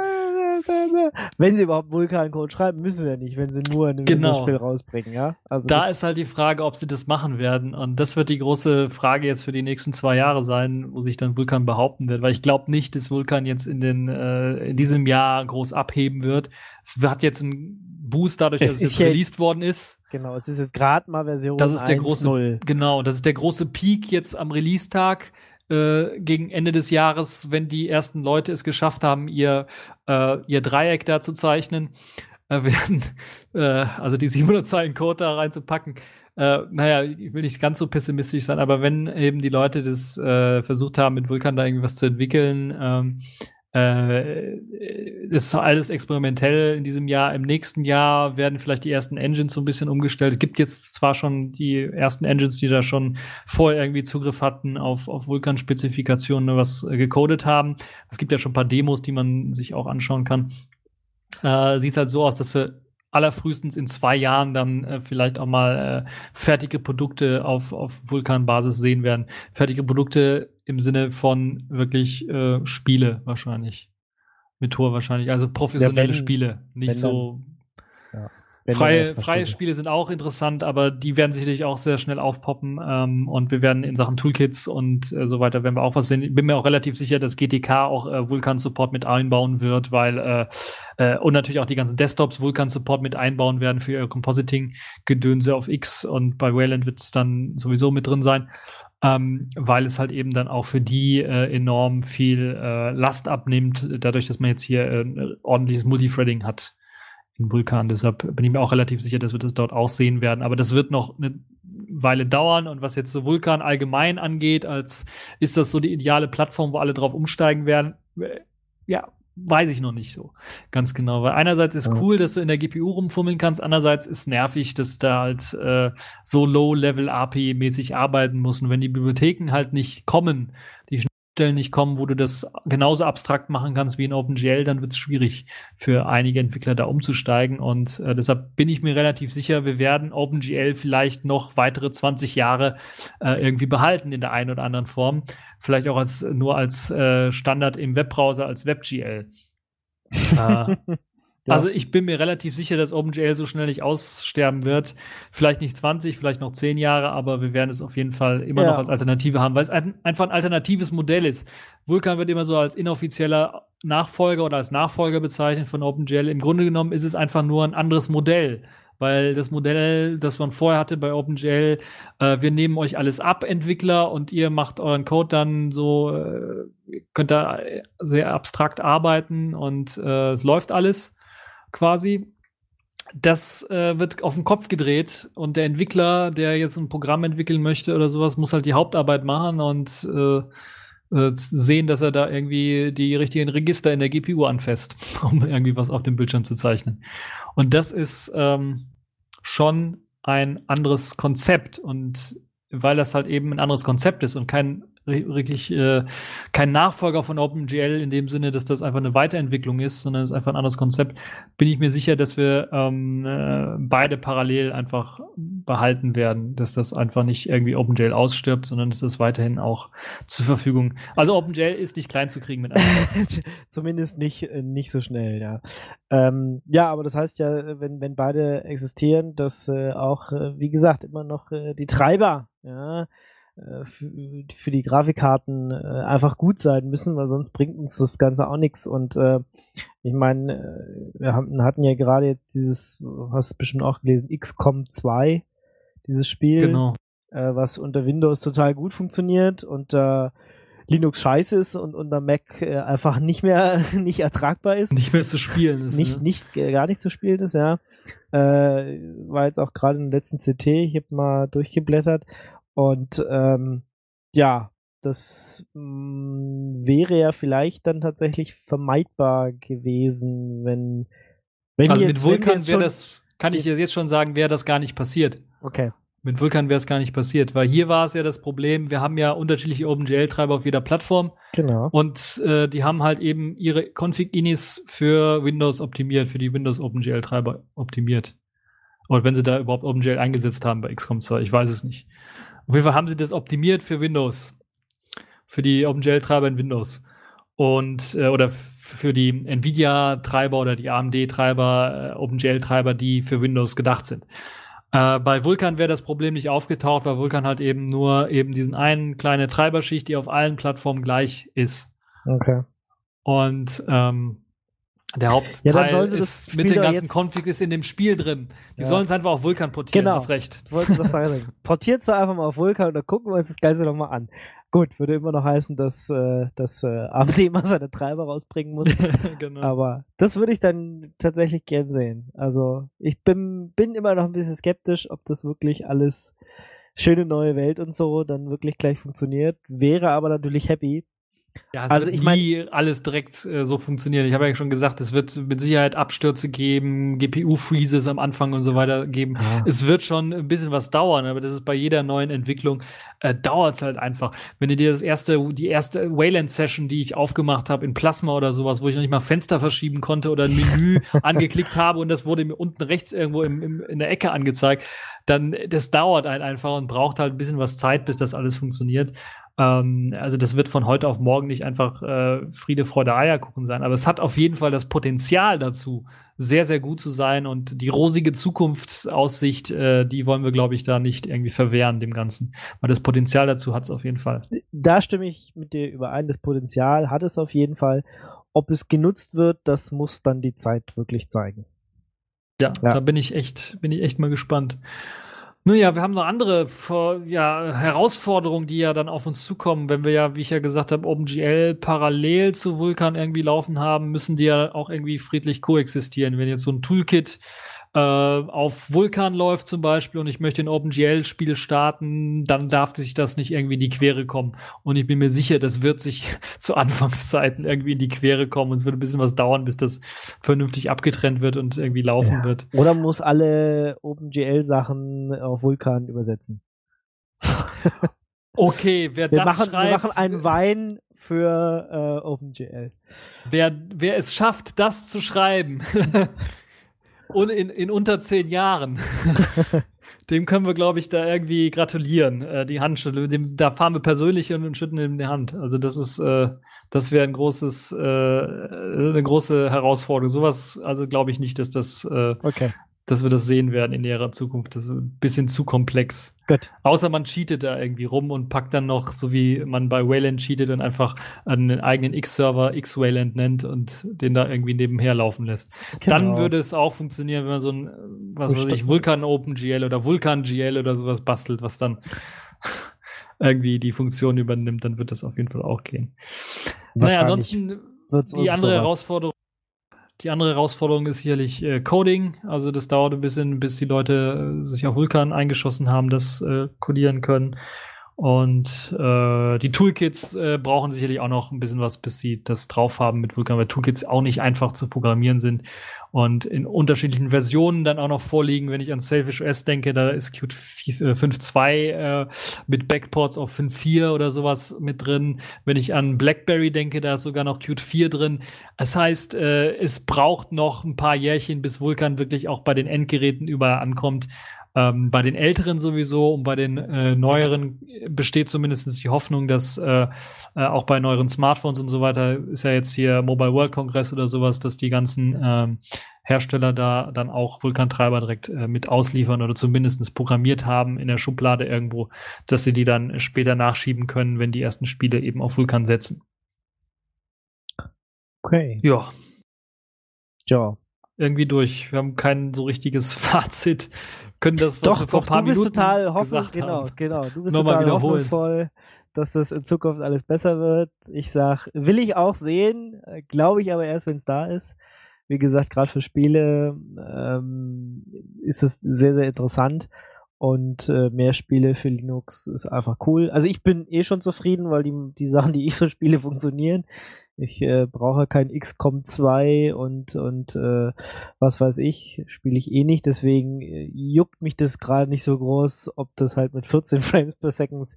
Wenn sie überhaupt Vulkan-Code schreiben, müssen sie ja nicht, wenn sie nur ein Genau. Windows-Spiel rausbringen, ja? Also Da ist halt die Frage, ob sie das machen werden. Und das wird die große Frage jetzt für die nächsten zwei Jahre sein, wo sich dann Vulkan behaupten wird. Weil ich glaube nicht, dass Vulkan jetzt in, den, äh, in diesem Jahr groß abheben wird. Es hat jetzt einen Boost dadurch, Es dass es jetzt released worden ist. Genau, es ist jetzt gerade mal Version Das ist der große, 1.0. genau, das ist der große Peak jetzt am Release-Tag äh, gegen Ende des Jahres, wenn die ersten Leute es geschafft haben, ihr, äh, ihr Dreieck da zu zeichnen, äh, werden, äh, also die 700 Zeilen Code da reinzupacken. Äh, naja, ich will nicht ganz so pessimistisch sein, aber wenn eben die Leute das versucht haben, mit Vulkan da irgendwie was zu entwickeln, ähm, äh, ist alles experimentell in diesem Jahr. Im nächsten Jahr werden vielleicht die ersten Engines so ein bisschen umgestellt. Es gibt jetzt zwar schon die ersten Engines, die da schon vorher irgendwie Zugriff hatten auf, auf Vulkan-Spezifikationen, ne, was äh, gecodet haben. Es gibt ja schon ein paar Demos, die man sich auch anschauen kann. Äh, Sieht halt so aus, dass wir allerfrühestens in zwei Jahren dann äh, vielleicht auch mal äh, fertige Produkte auf, auf Vulkan-Basis sehen werden. Fertige Produkte im Sinne von wirklich äh, Spiele wahrscheinlich. Mit Tor wahrscheinlich. Also professionelle wenn- Spiele. Nicht so. Dann Freie, freie. Spiele sind auch interessant, aber die werden sicherlich auch sehr schnell aufpoppen. Ähm, und wir werden in Sachen Toolkits und äh, so weiter werden wir auch was sehen. Ich bin mir auch relativ sicher, dass GTK auch äh, Vulkan-Support mit einbauen wird, weil äh, äh, und natürlich auch die ganzen Desktops Vulkan-Support mit einbauen werden für ihr Compositing-Gedönse auf X und bei Wayland wird es dann sowieso mit drin sein. Ähm, weil es halt eben dann auch für die äh, enorm viel äh, Last abnimmt, dadurch, dass man jetzt hier äh, ordentliches Multithreading hat in Vulkan. Deshalb bin ich mir auch relativ sicher, dass wir das dort auch sehen werden. Aber das wird noch eine Weile dauern. Und was jetzt so Vulkan allgemein angeht, als ist das so die ideale Plattform, wo alle drauf umsteigen werden? Äh, ja, weiß ich noch nicht so ganz genau. Weil einerseits ist ja. cool, dass du in der GPU rumfummeln kannst, andererseits ist nervig, dass da halt äh, so Low-Level-API-mäßig arbeiten muss. Und wenn die Bibliotheken halt nicht kommen, die Stellen nicht kommen, wo du das genauso abstrakt machen kannst wie in OpenGL, dann wird es schwierig für einige Entwickler da umzusteigen. Und äh, deshalb bin ich mir relativ sicher, wir werden OpenGL vielleicht noch weitere 20 Jahre äh, irgendwie behalten in der einen oder anderen Form. Vielleicht auch als nur als äh, Standard im Webbrowser, als WebGL. ja. Also ich bin mir relativ sicher, dass OpenGL so schnell nicht aussterben wird. Vielleicht nicht 20, vielleicht noch 10 Jahre, aber wir werden es auf jeden Fall immer ja. noch als Alternative haben, weil es ein, einfach ein alternatives Modell ist. Vulkan wird immer so als inoffizieller Nachfolger oder als Nachfolger bezeichnet von OpenGL. Im Grunde genommen ist es einfach nur ein anderes Modell weil das Modell, das man vorher hatte bei OpenGL, äh, wir nehmen euch alles ab, Entwickler, und ihr macht euren Code dann so, äh, könnt da sehr abstrakt arbeiten und äh, es läuft alles quasi. Das äh, wird auf den Kopf gedreht und der Entwickler, der jetzt ein Programm entwickeln möchte oder sowas, muss halt die Hauptarbeit machen und äh, äh, sehen, dass er da irgendwie die richtigen Register in der GPU anfasst, um irgendwie was auf dem Bildschirm zu zeichnen. Und das ist ähm, schon ein anderes Konzept. Und weil das halt eben ein anderes Konzept ist und kein wirklich äh, kein Nachfolger von OpenGL in dem Sinne, dass das einfach eine Weiterentwicklung ist, sondern es ist einfach ein anderes Konzept, bin ich mir sicher, dass wir ähm, äh, beide parallel einfach behalten werden, dass das einfach nicht irgendwie OpenGL ausstirbt, sondern dass das weiterhin auch zur Verfügung. Also OpenGL ist nicht klein zu kriegen mit einem. Zumindest nicht äh, nicht so schnell, ja. Ähm, ja, aber das heißt ja, wenn wenn beide existieren, dass äh, auch äh, wie gesagt immer noch äh, die Treiber ja, äh, für, die Grafikkarten äh, einfach gut sein müssen, weil sonst bringt uns das Ganze auch nichts. Und äh, ich meine, äh, wir haben, hatten ja gerade jetzt dieses, hast du bestimmt auch gelesen, XCOM 2, dieses Spiel, genau. äh, was unter Windows total gut funktioniert und äh, Linux scheiße ist und unter Mac äh, einfach nicht mehr nicht ertragbar ist. Nicht mehr zu spielen ist. Nicht, ne? nicht, gar nicht zu spielen ist, ja. Äh, war jetzt auch gerade im letzten CT, ich habe mal durchgeblättert und ähm, ja, das mh, mm, wäre ja vielleicht dann tatsächlich vermeidbar gewesen, wenn, wenn also jetzt, mit Vulkan wäre das, kann ich jetzt schon sagen, wäre das gar nicht passiert. Okay. Mit Vulkan wäre es gar nicht passiert, weil hier war es ja das Problem, wir haben ja unterschiedliche OpenGL-Treiber auf jeder Plattform. Genau. Und äh, die haben halt eben ihre Config-Inis für Windows optimiert, für die Windows OpenGL-Treiber optimiert. Oder wenn sie da überhaupt OpenGL eingesetzt haben bei XCOM 2, ich weiß es nicht. Auf jeden Fall haben sie das optimiert für Windows. Für die OpenGL-Treiber in Windows. Und, äh, oder für die Nvidia-Treiber oder die AMD-Treiber, äh, OpenGL-Treiber, die für Windows gedacht sind. Äh, bei Vulkan wäre das Problem nicht aufgetaucht, weil Vulkan halt eben nur eben diesen einen kleine Treiberschicht, die auf allen Plattformen gleich ist. Okay. Und ähm, der Hauptteil ja, ist mit den ganzen Config ist in dem Spiel drin. Die ja. sollen es einfach auf Vulkan portieren, genau. hast recht. Wollte das sagen. Portiert es einfach mal auf Vulkan und dann gucken wir uns das Ganze nochmal an. Gut, würde immer noch heißen, dass, äh, dass äh, AMD immer seine Treiber rausbringen muss. genau. Aber das würde ich dann tatsächlich gern sehen. Also ich bin, bin immer noch ein bisschen skeptisch, ob das wirklich alles schöne neue Welt und so dann wirklich gleich funktioniert. Wäre aber natürlich happy, ja, es also wird ich nie alles direkt äh, so funktionieren. Ich habe ja schon gesagt, es wird mit Sicherheit Abstürze geben, GPU-Freezes am Anfang und so weiter geben. Ja. Es wird schon ein bisschen was dauern, aber das ist bei jeder neuen Entwicklung äh, dauert es halt einfach. Wenn du dir das erste, die erste Wayland-Session, die ich aufgemacht habe in Plasma oder sowas, wo ich noch nicht mal Fenster verschieben konnte oder ein Menü angeklickt habe und das wurde mir unten rechts irgendwo im, im, in der Ecke angezeigt, dann das dauert halt einfach und braucht halt ein bisschen was Zeit, bis das alles funktioniert. Ähm, also das wird von heute auf morgen nicht einfach äh, Friede, Freude, Eierkuchen sein, aber es hat auf jeden Fall das Potenzial dazu, sehr, sehr gut zu sein und die rosige Zukunftsaussicht, äh, die wollen wir, glaube ich, da nicht irgendwie verwehren, dem Ganzen. Weil das Potenzial dazu hat es auf jeden Fall. Da stimme ich mit dir überein, das Potenzial hat es auf jeden Fall. Ob es genutzt wird, das muss dann die Zeit wirklich zeigen. Ja, ja. da bin ich echt, bin ich echt mal gespannt. Nun ja, wir haben noch andere ja, Herausforderungen, die ja dann auf uns zukommen. Wenn wir ja, wie ich ja gesagt habe, OpenGL parallel zu Vulkan irgendwie laufen haben, müssen die ja auch irgendwie friedlich koexistieren. Wenn jetzt so ein Toolkit äh, auf Vulkan läuft zum Beispiel und ich möchte ein OpenGL-Spiel starten, dann darf sich das nicht irgendwie in die Quere kommen. Und ich bin mir sicher, das wird sich zu Anfangszeiten irgendwie in die Quere kommen und es wird ein bisschen was dauern, bis das vernünftig abgetrennt wird und irgendwie laufen Ja. wird. Oder muss alle OpenGL-Sachen auf Vulkan übersetzen. Okay, wer Wir das machen, schreibt, wir machen einen Wein für äh, OpenGL. wer, wer es schafft, das zu schreiben und in, in unter zehn Jahren, dem können wir, glaube ich, da irgendwie gratulieren. Äh, die Handschüttel, dem, da fahren wir persönlich hin und schütten ihm die Hand. Also das ist, äh, das wäre ein großes, äh, eine große Herausforderung. Sowas, also glaube ich nicht, dass das, äh, Okay, dass wir das sehen werden in näherer Zukunft. Das ist ein bisschen zu komplex. gut. Außer man cheatet da irgendwie rum und packt dann noch, so wie man bei Wayland cheatet und einfach einen eigenen X-Server X-Wayland nennt und den da irgendwie nebenher laufen lässt. Dann Genau. würde es auch funktionieren, wenn man so ein, was weiß ich. Vulkan OpenGL oder Vulkan GL oder sowas bastelt, was dann irgendwie die Funktion übernimmt, dann wird das auf jeden Fall auch gehen. Naja, ansonsten die andere sowas. Herausforderung, die andere Herausforderung ist sicherlich äh, Coding. Also das dauert ein bisschen, bis die Leute äh, sich auf Vulkan eingeschossen haben, das äh, codieren können. Und äh, die Toolkits äh, brauchen sicherlich auch noch ein bisschen was, bis sie das drauf haben mit Vulkan, weil Toolkits auch nicht einfach zu programmieren sind und in unterschiedlichen Versionen dann auch noch vorliegen. Wenn ich an Selfish OS denke, da ist Qt 5.2 äh, mit Backports auf 5.4 oder sowas mit drin. Wenn ich an BlackBerry denke, da ist sogar noch Qt 4 drin. Das heißt, äh, es braucht noch ein paar Jährchen, bis Vulkan wirklich auch bei den Endgeräten überall ankommt. Ähm, bei den älteren sowieso und bei den äh, neueren besteht zumindest die Hoffnung, dass äh, äh, auch bei neueren Smartphones und so weiter ist ja jetzt hier Mobile World Congress oder sowas, dass die ganzen ähm, Hersteller da dann auch Vulkan-Treiber direkt äh, mit ausliefern oder zumindest programmiert haben in der Schublade irgendwo, dass sie die dann später nachschieben können, wenn die ersten Spiele eben auf Vulkan setzen. Okay. Ja, Ja. irgendwie durch. Wir haben kein so richtiges Fazit. Können das, was Doch, vor doch, paar du bist Minuten total hoffen, gesagt genau, haben. genau. Du bist Nochmal total hoffnungsvoll, dass das in Zukunft alles besser wird. Ich sag, will ich auch sehen, äh, glaube ich aber erst, wenn es da ist. Wie gesagt, gerade für Spiele ähm, ist es sehr, sehr interessant. Und äh, mehr Spiele für Linux ist einfach cool. Also ich bin eh schon zufrieden, weil die, die Sachen, die ich so spiele, funktionieren. Ich äh, brauche kein XCOM 2 und, und äh, was weiß ich, spiele ich eh nicht. Deswegen äh, juckt mich das gerade nicht so groß, ob das halt mit 14 Frames per Second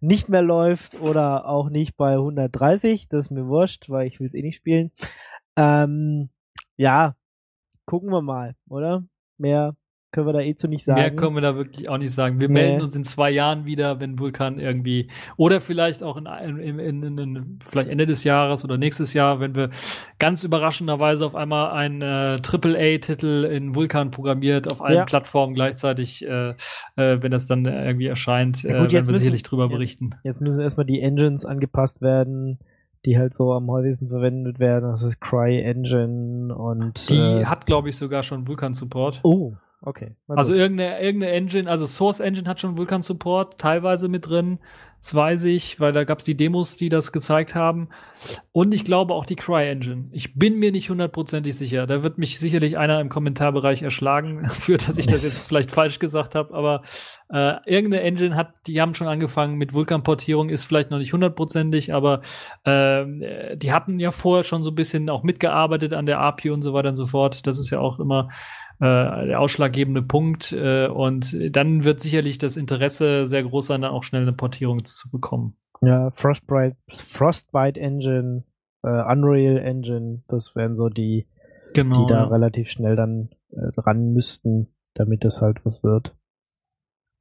nicht mehr läuft oder auch nicht bei 130. Das ist mir wurscht, weil ich will es eh nicht spielen. Ähm, ja, gucken wir mal, oder? Mehr können wir da eh zu nicht sagen. Mehr können wir da wirklich auch nicht sagen. Wir Nee. melden uns in zwei Jahren wieder, wenn Vulkan irgendwie oder vielleicht auch in, in, in, in, vielleicht Ende des Jahres oder nächstes Jahr, wenn wir ganz überraschenderweise auf einmal einen äh, AAA-Titel in Vulkan programmiert auf allen Ja. Plattformen gleichzeitig, äh, äh, wenn das dann irgendwie erscheint, Ja, gut, äh, werden wir müssen- sicherlich drüber berichten. Jetzt müssen erstmal die Engines angepasst werden, die halt so am häufigsten verwendet werden. Das ist CryEngine und Die äh, hat, glaube ich, sogar schon Vulkan-Support. Oh, okay. Also gut. irgendeine, irgendeine Engine, also Source Engine hat schon Vulkan Support, teilweise mit drin. Das weiß ich, weil da gab es die Demos, die das gezeigt haben. Und ich glaube auch die Cry Engine. Ich bin mir nicht hundertprozentig sicher. Da wird mich sicherlich einer im Kommentarbereich erschlagen, für dass ich das jetzt vielleicht falsch gesagt habe. Aber äh, irgendeine Engine hat, die haben schon angefangen mit Vulkan-Portierung, ist vielleicht noch nicht hundertprozentig, aber äh, die hatten ja vorher schon so ein bisschen auch mitgearbeitet an der API und so weiter und so fort. Das ist ja auch immer äh, der ausschlaggebende Punkt. Äh, und dann wird sicherlich das Interesse sehr groß sein, dann auch schnell eine Portierung zu bekommen. Ja, Frostbite, Frostbite Engine, äh, Unreal Engine, das wären so die, Genau. die da ja. relativ schnell dann äh, dran müssten, damit das halt was wird.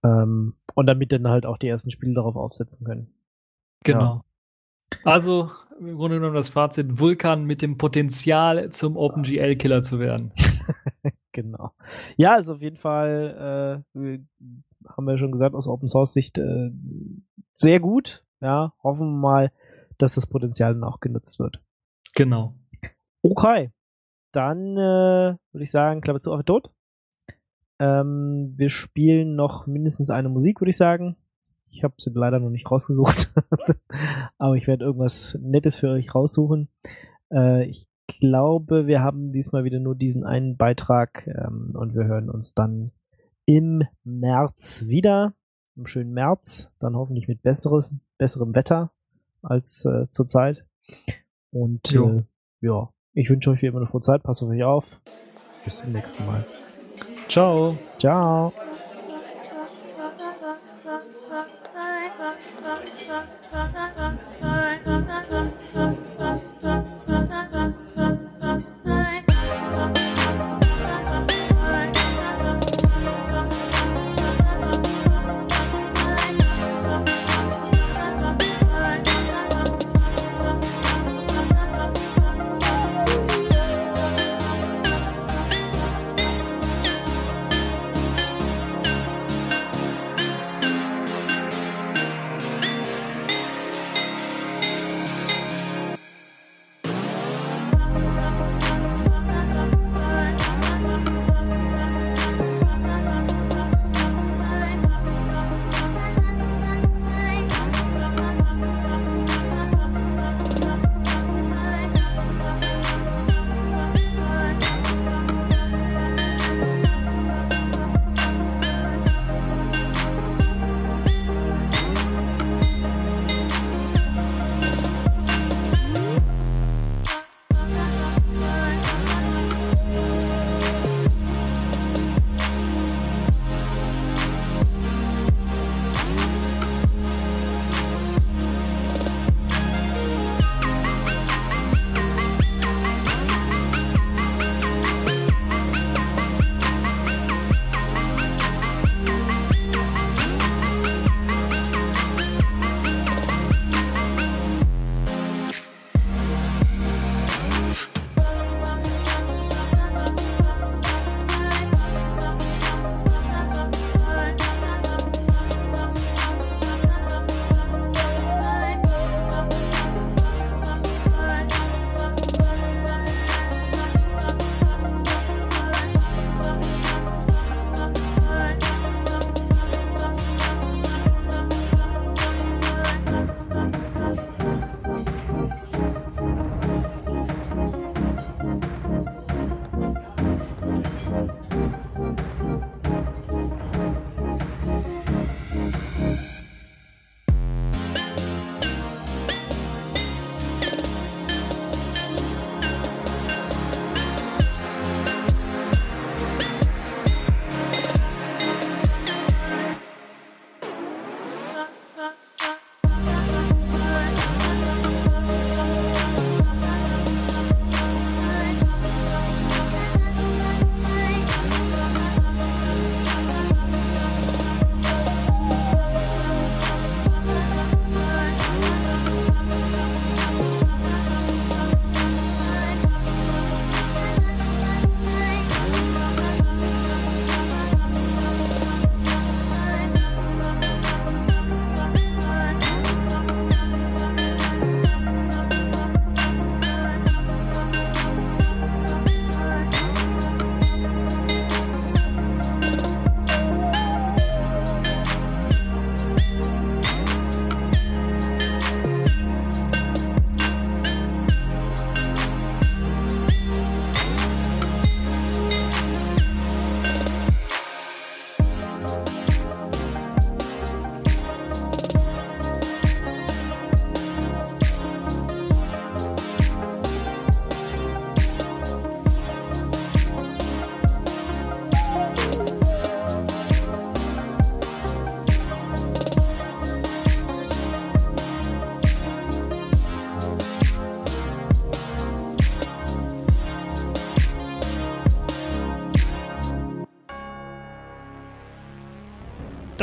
Ähm, und damit dann halt auch die ersten Spiele darauf aufsetzen können. Genau. Also im Grunde genommen das Fazit: Vulkan mit dem Potenzial zum OpenGL-Killer zu werden. Genau. Ja, ist auf jeden Fall, äh, wir- haben wir schon gesagt, aus Open Source Sicht äh, sehr gut. Ja, hoffen wir mal, dass das Potenzial dann auch genutzt wird. Genau. Okay. Dann äh, würde ich sagen, Klappe zu auf Tod. Ähm, wir spielen noch mindestens eine Musik, würde ich sagen. Ich habe sie leider noch nicht rausgesucht, aber ich werde irgendwas Nettes für euch raussuchen. Äh, ich glaube, wir haben diesmal wieder nur diesen einen Beitrag ähm, und wir hören uns dann im März wieder. Im schönen März, dann hoffentlich mit besseres, besserem Wetter als äh, zurzeit. Und äh, ja, ich wünsche euch wie immer eine frohe Zeit. Passt auf euch auf. Bis zum nächsten Mal. Ciao. Ciao.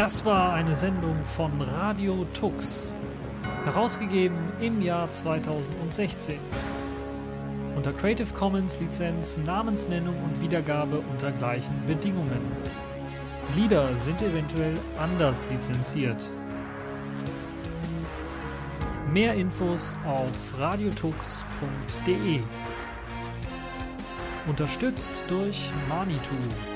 Das war eine Sendung von Radio Tux, herausgegeben im Jahr 2016. Unter Creative Commons Lizenz, Namensnennung und Wiedergabe unter gleichen Bedingungen. Lieder sind eventuell anders lizenziert. Mehr Infos auf radiotux.de. Unterstützt durch Manitou.